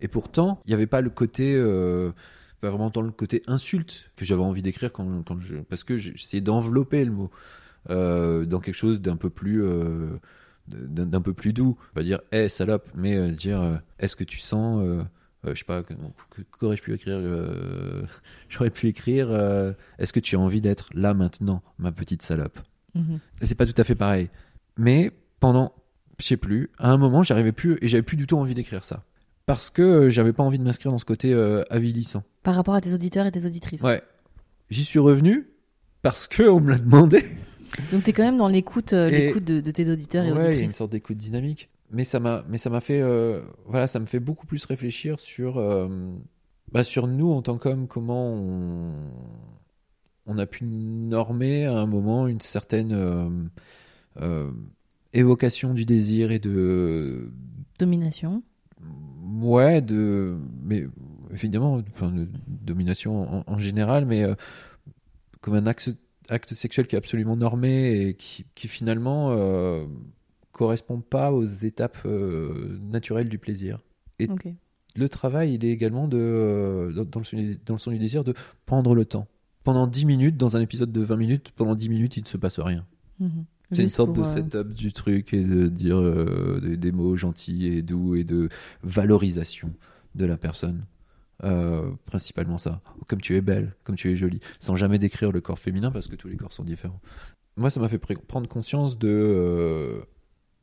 Et pourtant, il n'y avait pas le côté, euh, pas vraiment tant le côté insulte que j'avais envie d'écrire quand, quand je, parce que j'essayais d'envelopper le mot euh, dans quelque chose d'un peu plus, euh, d'un peu plus doux. Pas dire, hé salope, mais euh, dire, est-ce que tu sens, je sais pas, qu'aurais-je pu écrire J'aurais pu écrire, est-ce que tu as envie d'être là maintenant, ma petite salope? Mhm. c'est pas tout à fait pareil. Mais pendant, je sais plus, à un moment, j'arrivais plus et j'avais plus du tout envie d'écrire ça. Parce que euh, j'avais pas envie de m'inscrire dans ce côté euh, avilissant. Par rapport à tes auditeurs et tes auditrices. Ouais. J'y suis revenu parce que on me l'a demandé. Donc t'es quand même dans l'écoute, euh, l'écoute de, de tes auditeurs et Ouais, il y a une auditrices. sorte d'écoute dynamique. Mais ça m'a, mais ça m'a fait, euh, voilà, ça me fait beaucoup plus réfléchir sur, bah, sur nous en tant qu'hommes, comment on, on a pu normer à un moment une certaine évocation du désir et de, Domination. ouais, de, mais évidemment, enfin, de domination en, en général, mais euh, comme un acte, acte sexuel qui est absolument normé et qui, qui finalement euh, correspond pas aux étapes euh, naturelles du plaisir. Et le travail, il est également de, euh, dans, dans le son, dans le son du désir de prendre le temps. Pendant 10 minutes, dans un épisode de 20 minutes, pendant 10 minutes, il ne se passe rien. Mhm. C'est une sorte de euh, setup du truc et de dire euh, des, des mots gentils et doux et de valorisation de la personne. Euh, principalement ça. Comme tu es belle, comme tu es jolie, sans jamais décrire le corps féminin parce que tous les corps sont différents. Moi, ça m'a fait pr- prendre conscience de, euh,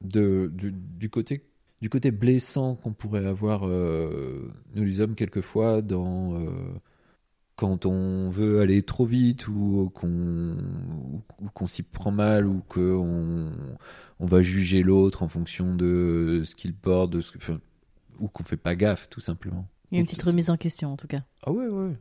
de, du, du côté du côté blessant qu'on pourrait avoir nous les hommes quelquefois dans quand on veut aller trop vite ou qu'on ou- qu'on s'y prend mal ou qu'on on va juger l'autre en fonction de ce qu'il porte de ce que- enfin, ou qu'on fait pas gaffe tout simplement. Il y a une petite remise en question en tout cas. Ah ouais ouais.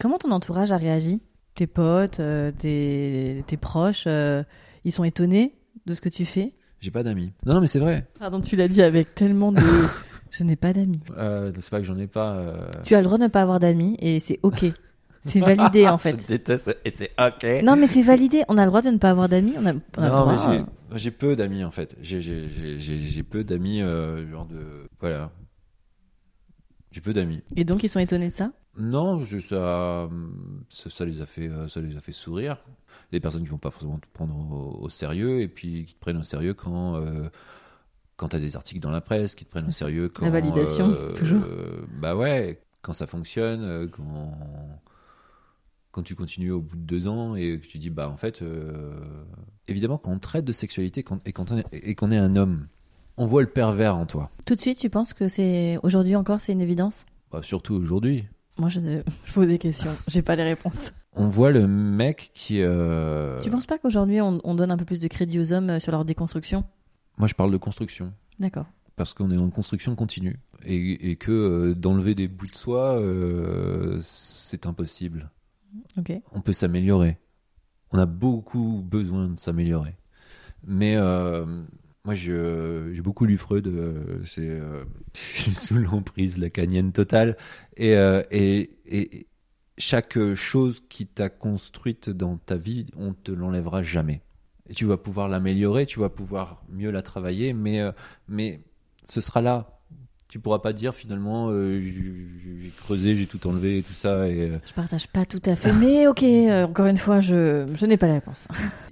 Comment ton entourage a réagi? Tes potes, euh, tes, tes proches, euh, ils sont étonnés de ce que tu fais? J'ai pas d'amis. Non non mais c'est vrai. Pardon, tu l'as dit avec tellement de... Je n'ai pas d'amis. Euh, c'est pas que j'en ai pas. Tu as le droit de ne pas avoir d'amis et c'est ok. C'est validé en Je fait. déteste et c'est ok. Non mais c'est validé, on a le droit de ne pas avoir d'amis, on a, on a Non, mais droit. j'ai- j'ai peu d'amis en fait. J'ai- peu d'amis, euh, genre de. Voilà. J'ai peu d'amis. Et donc ils sont étonnés de ça? Non, je- ça, ça, ça les a fait, euh, ça les a fait sourire. Les personnes qui vont pas forcément te prendre au, au sérieux et puis qui te prennent au sérieux quand, euh, quand t'as des articles dans la presse, qui te prennent au sérieux quand. validation, euh, toujours. bah ouais, quand ça fonctionne, quand quand tu continues au bout de deux ans et que tu dis bah en fait, euh, évidemment quand on traite de sexualité quand- et quand on est, et qu'on est un homme, on voit le pervers en toi. Tout de suite, tu penses que c'est aujourd'hui encore c'est une évidence? Bah, surtout aujourd'hui. Moi je, je pose des questions, j'ai pas les réponses. On voit le mec qui. euh, Tu penses pas qu'aujourd'hui on, on donne un peu plus de crédit aux hommes euh, sur leur déconstruction? Moi, je parle de construction. D'accord. Parce qu'on est en construction continue. Et, et que euh, d'enlever des bouts de soi, euh, c'est impossible. On peut s'améliorer. On a beaucoup besoin de s'améliorer. Mais euh, moi, j'ai beaucoup lu Freud. euh, c'est, euh, sous l'emprise lacanienne totale. Et, et, chaque chose qui t'a construite dans ta vie, on te l'enlèvera jamais. Tu vas pouvoir l'améliorer, tu vas pouvoir mieux la travailler, mais, mais ce sera là. Tu pourras pas dire finalement, euh, j'ai creusé, j'ai tout enlevé et tout ça. Et, euh, Je partage pas tout à fait, mais ok, euh, encore une fois, je, je n'ai pas la réponse.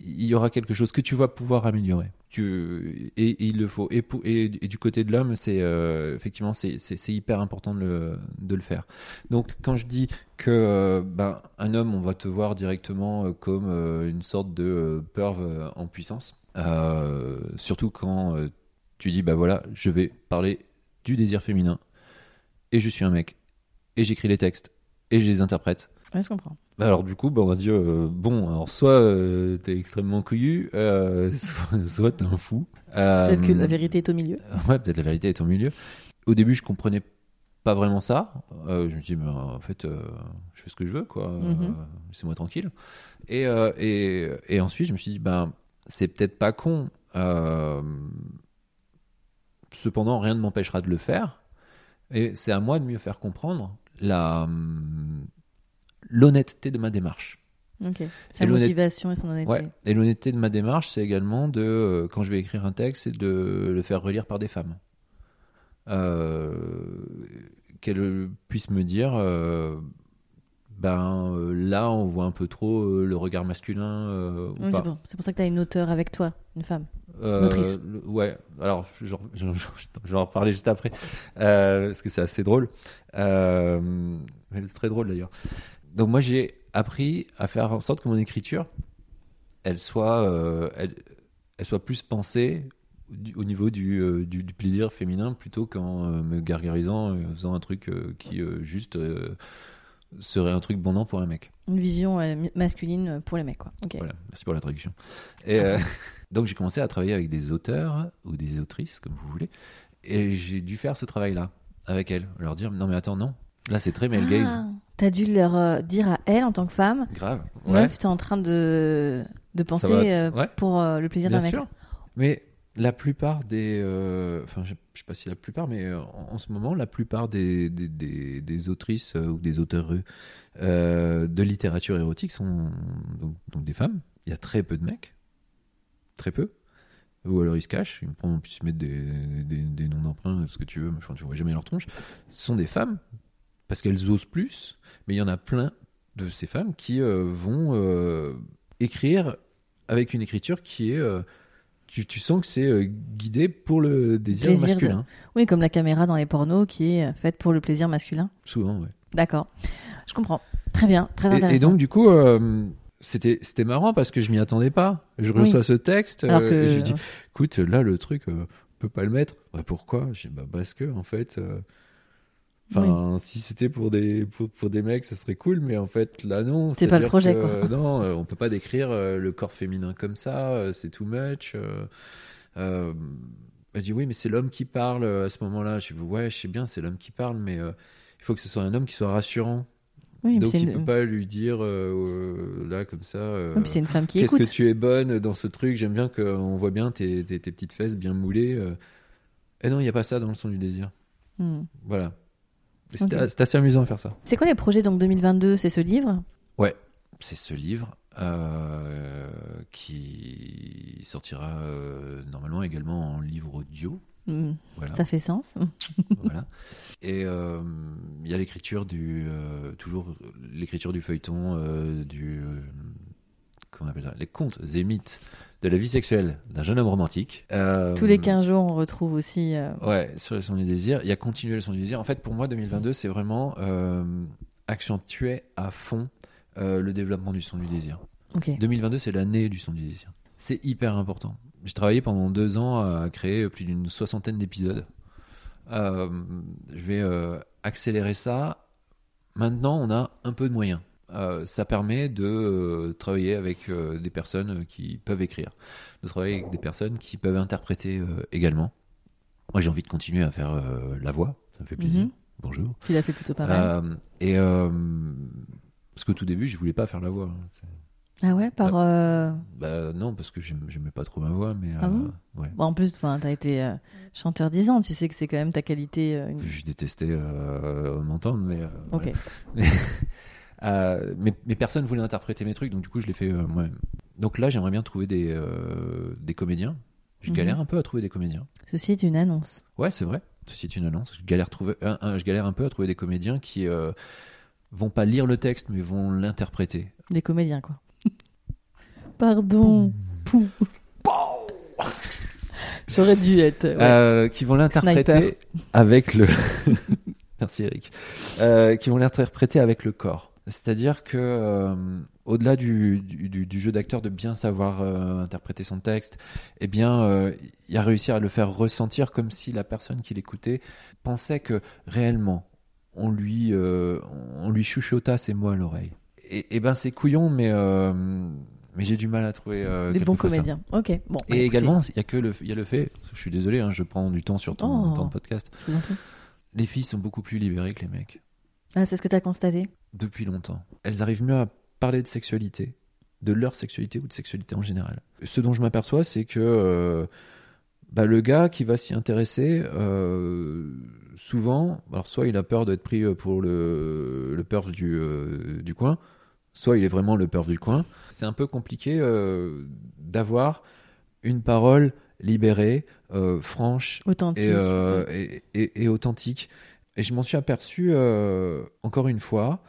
il y aura quelque chose que tu vas pouvoir améliorer. Tu, et, et il le faut. Et, pour- et, et du côté de l'homme, c'est euh, effectivement c'est hyper important de le, de le faire. Donc quand je dis que ben, un homme, on va te voir directement comme une sorte de perv euh, en puissance, surtout quand tu dis bah voilà, je vais parler du désir féminin et je suis un mec et j'écris les textes et je les interprète. Ouais, je comprends. Bah alors du coup, bah, on va dire euh, bon, alors soit euh, t'es extrêmement couillu, euh, soit, soit t'es un fou. Peut-être que la vérité est au milieu. Ouais, peut-être la vérité est au milieu. Au début, je comprenais pas vraiment ça. Je me dis, bah, en fait, je fais ce que je veux, quoi. Euh, Mhm. Laissez-moi tranquille. Et, et, et ensuite, je me suis dit, ben, c'est peut-être pas con. Cependant, rien ne m'empêchera de le faire. Et c'est à moi de mieux faire comprendre la l'honnêteté de ma démarche. Ok. Sa motivation et son honnêteté. Ouais. Et l'honnêteté de ma démarche, c'est également de, euh, quand je vais écrire un texte, c'est de le faire relire par des femmes. Euh, Qu'elles puissent me dire, euh, ben là, on voit un peu trop le regard masculin. Oui, c'est pour, c'est pour ça que tu as une auteure avec toi, une femme. Euh, le- ouais, alors je, je, je- je vais en reparler juste après, euh, parce que c'est assez drôle. Euh, c'est très drôle d'ailleurs. Donc moi j'ai appris à faire en sorte que mon écriture, elle soit, elle, elle soit plus pensée du- au niveau du, du, du plaisir féminin plutôt qu'en me gargarisant, faisant un truc qui juste serait un truc bandant pour un mec. Une vision masculine pour les mecs, quoi. Voilà, merci pour la traduction. Et donc j'ai commencé à travailler avec des auteurs ou des autrices, comme vous voulez, et j'ai dû faire ce travail-là avec elles, leur dire non mais attends non, là c'est très male gaze, Ah, T'as dû leur euh, dire à elle en tant que femme, grave. Ouais, meuf, t'es en train de, de penser va- euh, ouais. pour euh, le plaisir d'un mec. sûr. Mais la plupart des, euh, enfin je, je sais pas si la plupart, mais euh, en, en ce moment la plupart des des, des, des autrices euh, ou des auteurs euh, de littérature érotique sont donc, donc des femmes. Il y a très peu de mecs, très peu. Ou alors ils se cachent, ils prennent, puis ils se mettent des, des, des noms d'emprunt, ce que tu veux, enfin, tu vois jamais leur tronche. Ce sont des femmes, parce qu'elles osent plus, mais il y en a plein de ces femmes qui euh, vont euh, écrire avec une écriture qui est. euh, tu, tu sens que c'est guidé pour le désir Plaisir de- masculin. Oui, comme la caméra dans les pornos qui est faite pour le plaisir masculin. Souvent, ouais. D'accord. Je comprends. Très bien, très Et, intéressant. et donc, du coup, c'était c'était marrant parce que je m'y attendais pas. Je Oui. reçois ce texte, euh, que et je lui dis écoute, là, le truc, euh, on peut pas le mettre. Bah, pourquoi? Je dis bah, parce que, en fait. euh, Enfin, si c'était pour des pour, pour des mecs, ce serait cool, mais en fait là non. C'est pas le projet, que, quoi. euh, non, on peut pas décrire le corps féminin comme ça. c'est too much. Euh, elle dit oui, mais c'est l'homme qui parle à ce moment-là. Je dis ouais, je sais bien, c'est l'homme qui parle, mais il faut que ce soit un homme qui soit rassurant. Oui, Donc c'est il une... peut pas lui dire euh, euh, là comme ça. euh, oui, c'est une femme qui Qu'est-ce que tu es bonne dans ce truc? J'aime bien qu'on voit bien tes, tes, tes petites fesses bien moulées. euh. Et non, il n'y a pas ça dans le son du désir. Hmm. Voilà. C'était assez amusant à faire ça. C'est quoi les projets donc 2022 C'est ce livre? C'est ce livre euh, qui sortira normalement également en livre audio. Voilà. Ça fait sens. voilà. Et euh, il y a l'écriture du euh, toujours l'écriture du feuilleton euh, du euh, comment on appelle ça? Les contes et mythes de la vie sexuelle d'un jeune homme romantique. Euh, Tous les 15 jours, on retrouve aussi. euh, Ouais, sur le son du désir. Il y a continuer le son du désir. En fait, pour moi, 2022, c'est vraiment euh, accentuer à fond euh, le développement du son du désir. Ok. 2022, c'est l'année du son du désir. C'est hyper important. J'ai travaillé pendant deux ans à créer plus d'une soixantaine d'épisodes. Euh, je vais euh, accélérer ça. Maintenant, on a un peu de moyens. Euh, ça permet de travailler avec des personnes qui peuvent écrire, de travailler avec des personnes qui peuvent interpréter également. Moi, j'ai envie de continuer à faire la voix, ça me fait plaisir. Mhm. Bonjour. Tu l'as fait plutôt pas mal. Et parce qu'au tout début, je voulais pas faire la voix. hein. Ah ouais, par. euh, Bah non, parce que j'aimais pas trop ma voix, mais Ah euh, bon ouais. bon, en plus, enfin, t'as été euh, chanteur 10 ans, tu sais que c'est quand même ta qualité. euh, une- Je détestais euh, m'entendre, mais euh, Ok. ouais. Euh, mais, mais personne voulait interpréter mes trucs, donc du coup je l'ai fait euh, moi-même. Donc là, j'aimerais bien trouver des, euh, des comédiens. Je Mhm. galère un peu à trouver des comédiens. Ceci est une annonce. Ouais, c'est vrai. Ceci est une annonce. Je galère, trouver, je galère un peu à trouver des comédiens qui euh, vont pas lire le texte, mais vont l'interpréter. Des comédiens, quoi. Pardon. Pou. J'aurais dû être. ouais. Euh, qui vont l'interpréter avec le. Merci Eric. Euh, qui vont l'interpréter avec le corps. C'est-à-dire que euh, au-delà du, du, jeu d'acteur de bien savoir interpréter son texte, eh bien, il a réussi à le faire ressentir comme si la personne qui l'écoutait pensait que réellement on lui on lui chuchota ses mots à l'oreille. Et, et ben c'est couillon, mais mais j'ai du mal à trouver euh, Des bons ça. comédiens. Ok. Bon. bah, Et écoutez, également, il y a que le, il y a le fait. Je suis désolé, hein, je prends du temps sur ton, Oh. ton podcast. je vous en prie. Les filles sont beaucoup plus libérées que les mecs Ah, c'est ce que t'as constaté? Depuis longtemps. Elles arrivent mieux à parler de sexualité, de leur sexualité ou de sexualité en général. Ce dont je m'aperçois, c'est que euh, bah, le gars qui va s'y intéresser, euh, souvent, alors soit il a peur d'être pris euh, pour le, le du, euh, du coin, soit il est vraiment le perf du coin. C'est un peu compliqué euh, d'avoir une parole libérée, euh, franche Authentique. et, euh, et, et- et authentique. Et je m'en suis aperçu encore une fois.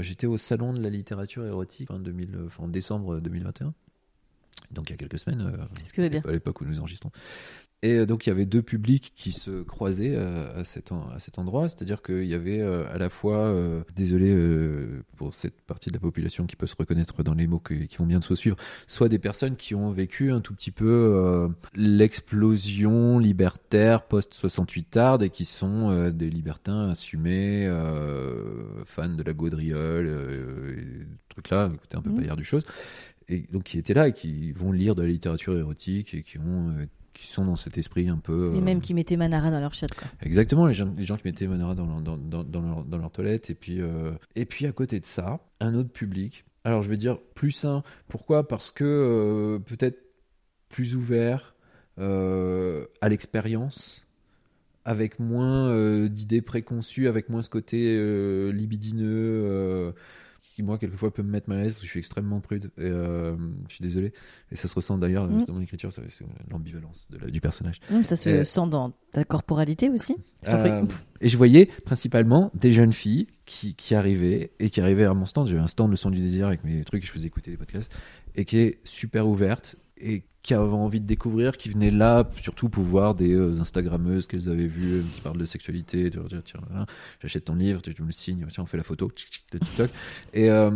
J'étais au salon de la littérature érotique en, 2000, enfin, en décembre 2021, donc il y a quelques semaines. que dire. à l'époque où nous enregistrons. Et donc il y avait deux publics qui se croisaient euh, à, cet, en- à cet endroit, c'est-à-dire qu'il y avait euh, à la fois, euh, désolé euh, pour cette partie de la population qui peut se reconnaître dans les mots que- qui vont bientôt suivre, soit des personnes qui ont vécu un tout petit peu euh, l'explosion libertaire post-68 tarde et qui sont des libertins assumés, fans de la gaudriole, et trucs là, côté un peu Mhm. paillard du chose et donc qui étaient là et qui vont lire de la littérature érotique et qui ont qui sont dans cet esprit un peu Et euh, même qui mettaient Manara dans leur chat, quoi. exactement les gens, les gens qui mettaient Manara dans, leur- dans, dans, dans leur, dans leur toilette et puis euh, et puis à côté de ça un autre public. Alors je vais dire plus sain. Pourquoi? Parce que euh, peut-être plus ouvert euh, à l'expérience avec moins euh, d'idées préconçues avec moins ce côté euh, libidineux euh, qui moi quelquefois peut me mettre mal à l'aise parce que je suis extrêmement prude et euh, je suis désolé et ça se ressent d'ailleurs Mm. dans mon écriture ça- c'est l'ambivalence de la- du personnage Hum, ça se Euh, sent dans ta corporalité aussi. Je euh, et je voyais principalement des jeunes filles qui, qui arrivaient et qui arrivaient à mon stand. J'avais un stand le son du désir avec mes trucs, je faisais écouter des podcasts et qui est super ouverte et qui avait envie de découvrir, qui venaient là surtout pour voir des euh, Instagrammeuses qu'elles avaient vues, euh, qui parlent de sexualité, de leur dire tiens, j'achète ton livre, tu me le signes, tiens, on fait la photo de TikTok. Et euh,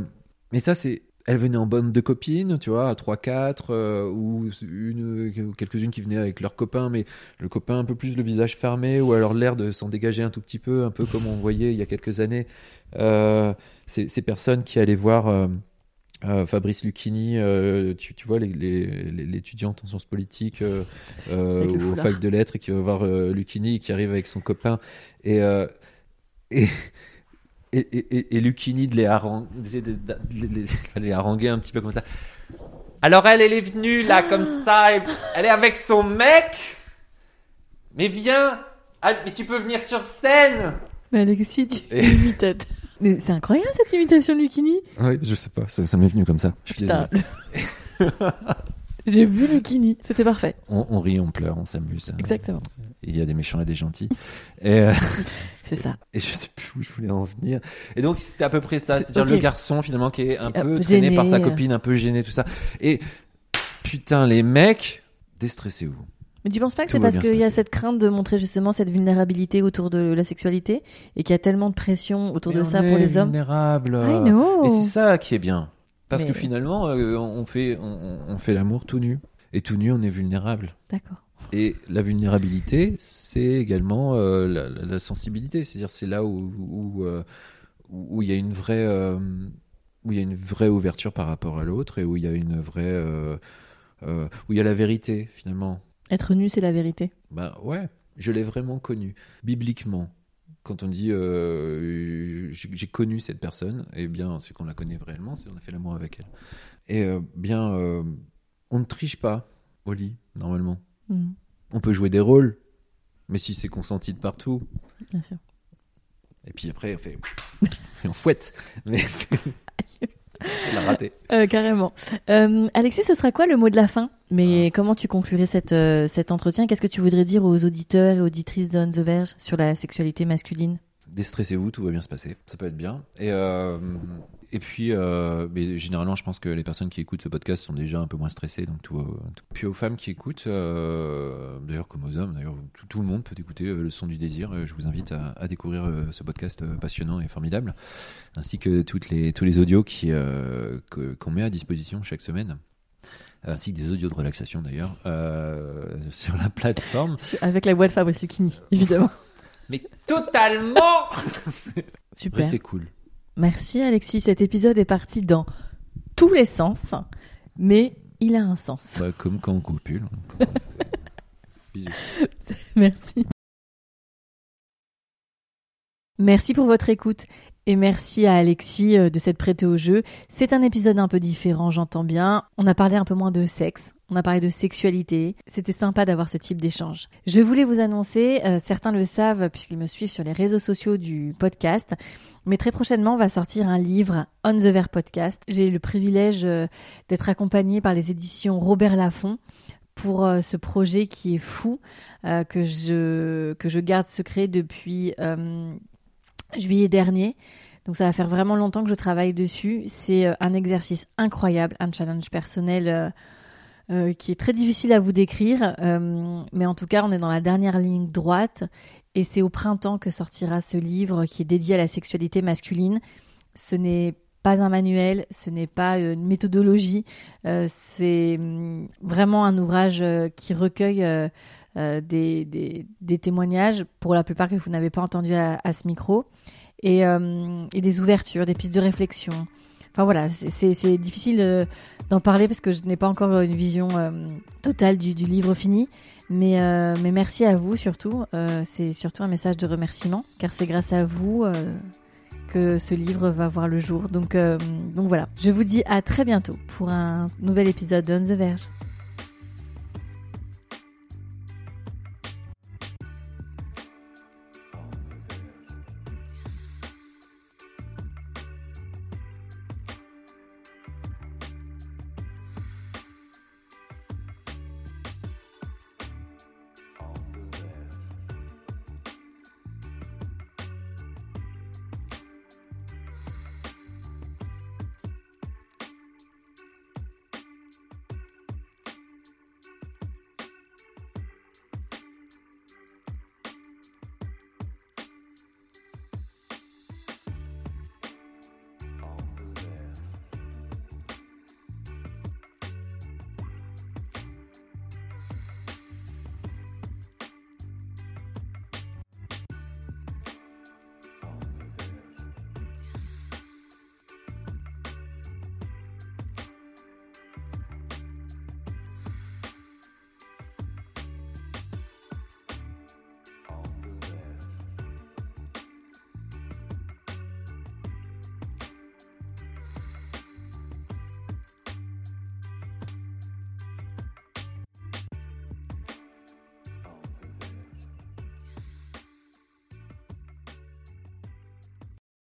mais ça c'est elle venait en bande de copines, tu vois, à 3-4, euh, ou une, ou quelques-unes qui venaient avec leurs copains, mais le copain un peu plus le visage fermé, ou alors l'air de s'en dégager un tout petit peu, un peu comme on voyait il y a quelques années. Ces personnes qui allaient voir euh, Fabrice Lucchini, euh, tu, tu vois, les- les- les- l'étudiante en sciences politiques euh, euh, au fac de lettres, et qui va voir Lucchini, qui arrive avec son copain, et... et et, et, et, et Lucchini de les, de- de- de- haranguer un petit peu comme ça. Alors elle, elle est venue là comme ça, et elle est avec son mec. Mais viens, Ah, mais tu peux venir sur scène. Mais Alexis, tu imites. Mais c'est incroyable cette imitation de Lucchini. Oui, je sais pas, ça, ça m'est venu comme ça. Je suis désolé. Putain. J'ai vu Lucchini, c'était parfait. On, on rit, on pleure, on s'amuse. Exactement. Il y a des méchants et des gentils. Et, euh, C'est ça. et je sais plus où je voulais en venir. Et donc c'était à peu près ça, C'est- c'est-à-dire le garçon finalement qui est un Qui peu peu traîné par sa copine, un peu gêné, tout ça. Et putain, les mecs, déstressez-vous. Mais tu penses pas que c'est parce qu'il y a cette crainte de montrer justement cette vulnérabilité autour de la sexualité et qu'il y a tellement de pression autour Mais de on ça pour les hommes vulnérable. I know. Et c'est ça qui est bien. Parce Mais- que finalement, euh, on fait, on, on fait l'amour tout nu. Et tout nu, on est vulnérable. D'accord. Et la vulnérabilité, c'est également euh, la, la- la sensibilité. C'est-à-dire, c'est là où où, euh, où il y a une vraie euh, où il y a une vraie ouverture par rapport à l'autre et où il y a une vraie où il y a la vérité finalement. Être nu, c'est la vérité. Bah ouais, je l'ai vraiment connu bibliquement. Quand on dit euh, j'ai connu cette personne, eh bien c'est qu'on la connaît réellement, c'est qu'on a fait l'amour avec elle. Et euh, bien, euh, on ne triche pas au lit normalement. Mhm, On peut jouer des rôles, mais si c'est consenti de partout, bien sûr. et puis après on fait et on fouette, mais c'est l'a raté. Carrément. Alexis, ce sera quoi le mot de la fin? Mais comment tu conclurais cette, euh, cet entretien? Qu'est-ce que tu voudrais dire aux auditeurs et auditrices de On the Verge sur la sexualité masculine? Déstressez-vous, tout va bien se passer. Ça peut être bien. Et, euh, et puis, euh, mais généralement, je pense que les personnes qui écoutent ce podcast sont déjà un peu moins stressées. Donc tout, va- tout- Puis aux femmes qui écoutent, d'ailleurs comme aux hommes, d'ailleurs tout, tout le monde peut écouter le son du désir. Je vous invite à, à découvrir ce podcast passionnant et formidable, ainsi que toutes les, tous les audios qu'on met à disposition chaque semaine. Ainsi que des audios de relaxation d'ailleurs euh, sur la plateforme. Avec la boîte Fabrice Lucchini, évidemment. Mais totalement Super. Restez cool. Merci Alexis. Cet épisode est parti dans tous les sens, mais il a un sens. Bah, comme quand on copule. Bisous. Merci. Merci pour votre écoute. Et merci à Alexis de s'être prêté au jeu. C'est un épisode un peu différent, j'entends bien. On a parlé un peu moins de sexe. On a parlé de sexualité. C'était sympa d'avoir ce type d'échange. Je voulais vous annoncer, certains le savent puisqu'ils me suivent sur les réseaux sociaux du podcast, mais très prochainement, on va sortir un livre On the Ver Podcast. J'ai le privilège d'être accompagnée par les éditions Robert Laffont pour euh, ce projet qui est fou, euh, que, je, que je garde secret depuis euh, juillet dernier. Donc ça va faire vraiment longtemps que je travaille dessus. C'est un exercice incroyable, un challenge personnel qui est très difficile à vous décrire. mais en tout cas, on est dans la dernière ligne droite. Et c'est au printemps que sortira ce livre qui est dédié à la sexualité masculine. Ce n'est pas un manuel, ce n'est pas une méthodologie, euh, c'est mm, vraiment un ouvrage euh, qui recueille euh, des, des, témoignages, pour la plupart que vous n'avez pas entendu à, ce micro, et, et, des ouvertures, des pistes de réflexion. Enfin voilà, c'est difficile d'en parler parce que je n'ai pas encore une vision totale du, du, livre fini, mais, mais merci à vous surtout. c'est surtout un message de remerciement, car c'est grâce à vous que ce livre va voir le jour. Donc, euh, donc voilà, je vous dis à très bientôt pour un nouvel épisode de On the Verge.